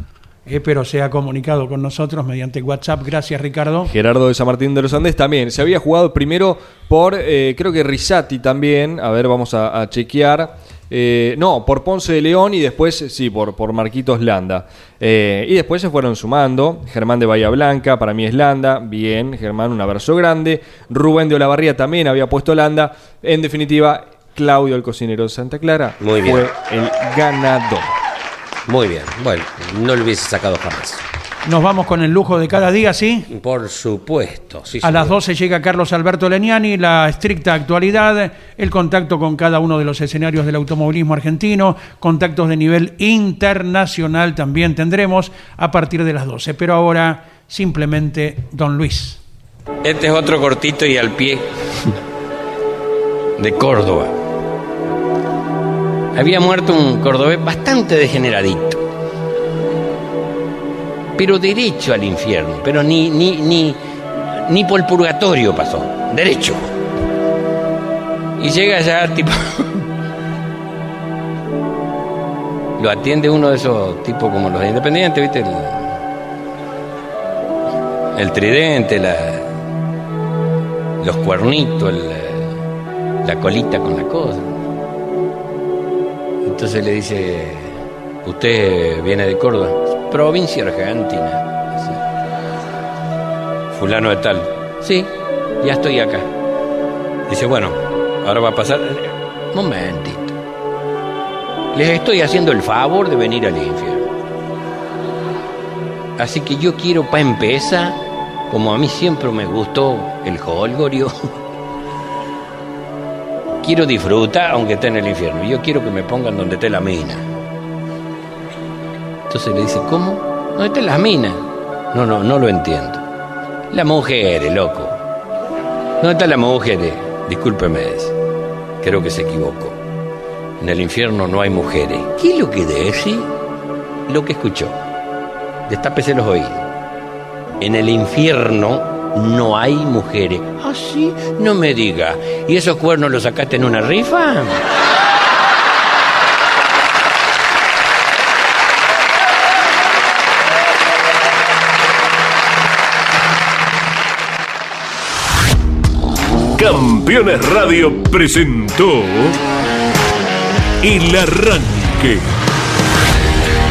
eh, pero se ha comunicado con nosotros mediante WhatsApp. Gracias, Ricardo. Gerardo de San Martín de los Andes también. Se había jugado primero por, eh, creo que Risati también. A ver, vamos a, a chequear. Eh, no, por Ponce de León y después, sí, por, por Marquitos Landa. Eh, y después se fueron sumando. Germán de Bahía Blanca, para mí es Landa. Bien, Germán, un abrazo grande. Rubén de Olavarría también había puesto Landa. En definitiva, Claudio, el cocinero de Santa Clara, Muy bien. fue el ganador. Muy bien. Bueno, no lo hubiese sacado jamás. Nos vamos con el lujo de cada día, ¿sí? Por supuesto. Sí, A señor. las 12 llega Carlos Alberto Leniani, la estricta actualidad, el contacto con cada uno de los escenarios del automovilismo argentino, contactos de nivel internacional también tendremos a partir de las 12. Pero ahora simplemente Don Luis. Este es otro cortito y al pie de Córdoba. Había muerto un cordobés bastante degeneradito. Pero derecho al infierno, pero ni, ni, ni, ni por el purgatorio pasó, derecho. Y llega allá tipo... Lo atiende uno de esos tipos como los independientes, ¿viste? El, tridente, los cuernitos, la colita con la cosa. Entonces le dice, usted viene de Córdoba, provincia argentina. Fulano de tal. Sí, ya estoy acá. Dice, bueno, ahora va a pasar... Momentito. Les estoy haciendo el favor de venir al infierno. Así que yo quiero, para empezar, como a mí siempre me gustó el holgorio, quiero disfrutar aunque esté en el infierno. Yo quiero que me pongan donde esté la mina. Entonces le dice, ¿cómo? ¿Dónde están las minas? No, no, no lo entiendo. Las mujeres, loco. ¿Dónde están las mujeres? Discúlpeme, creo que se equivocó. En el infierno no hay mujeres. ¿Qué es lo que dice? Lo que escuchó. Destápese los oídos. En el infierno no hay mujeres. Ah, sí, no me diga. ¿Y esos cuernos los sacaste en una rifa? Campeones Radio presentó El Arranque.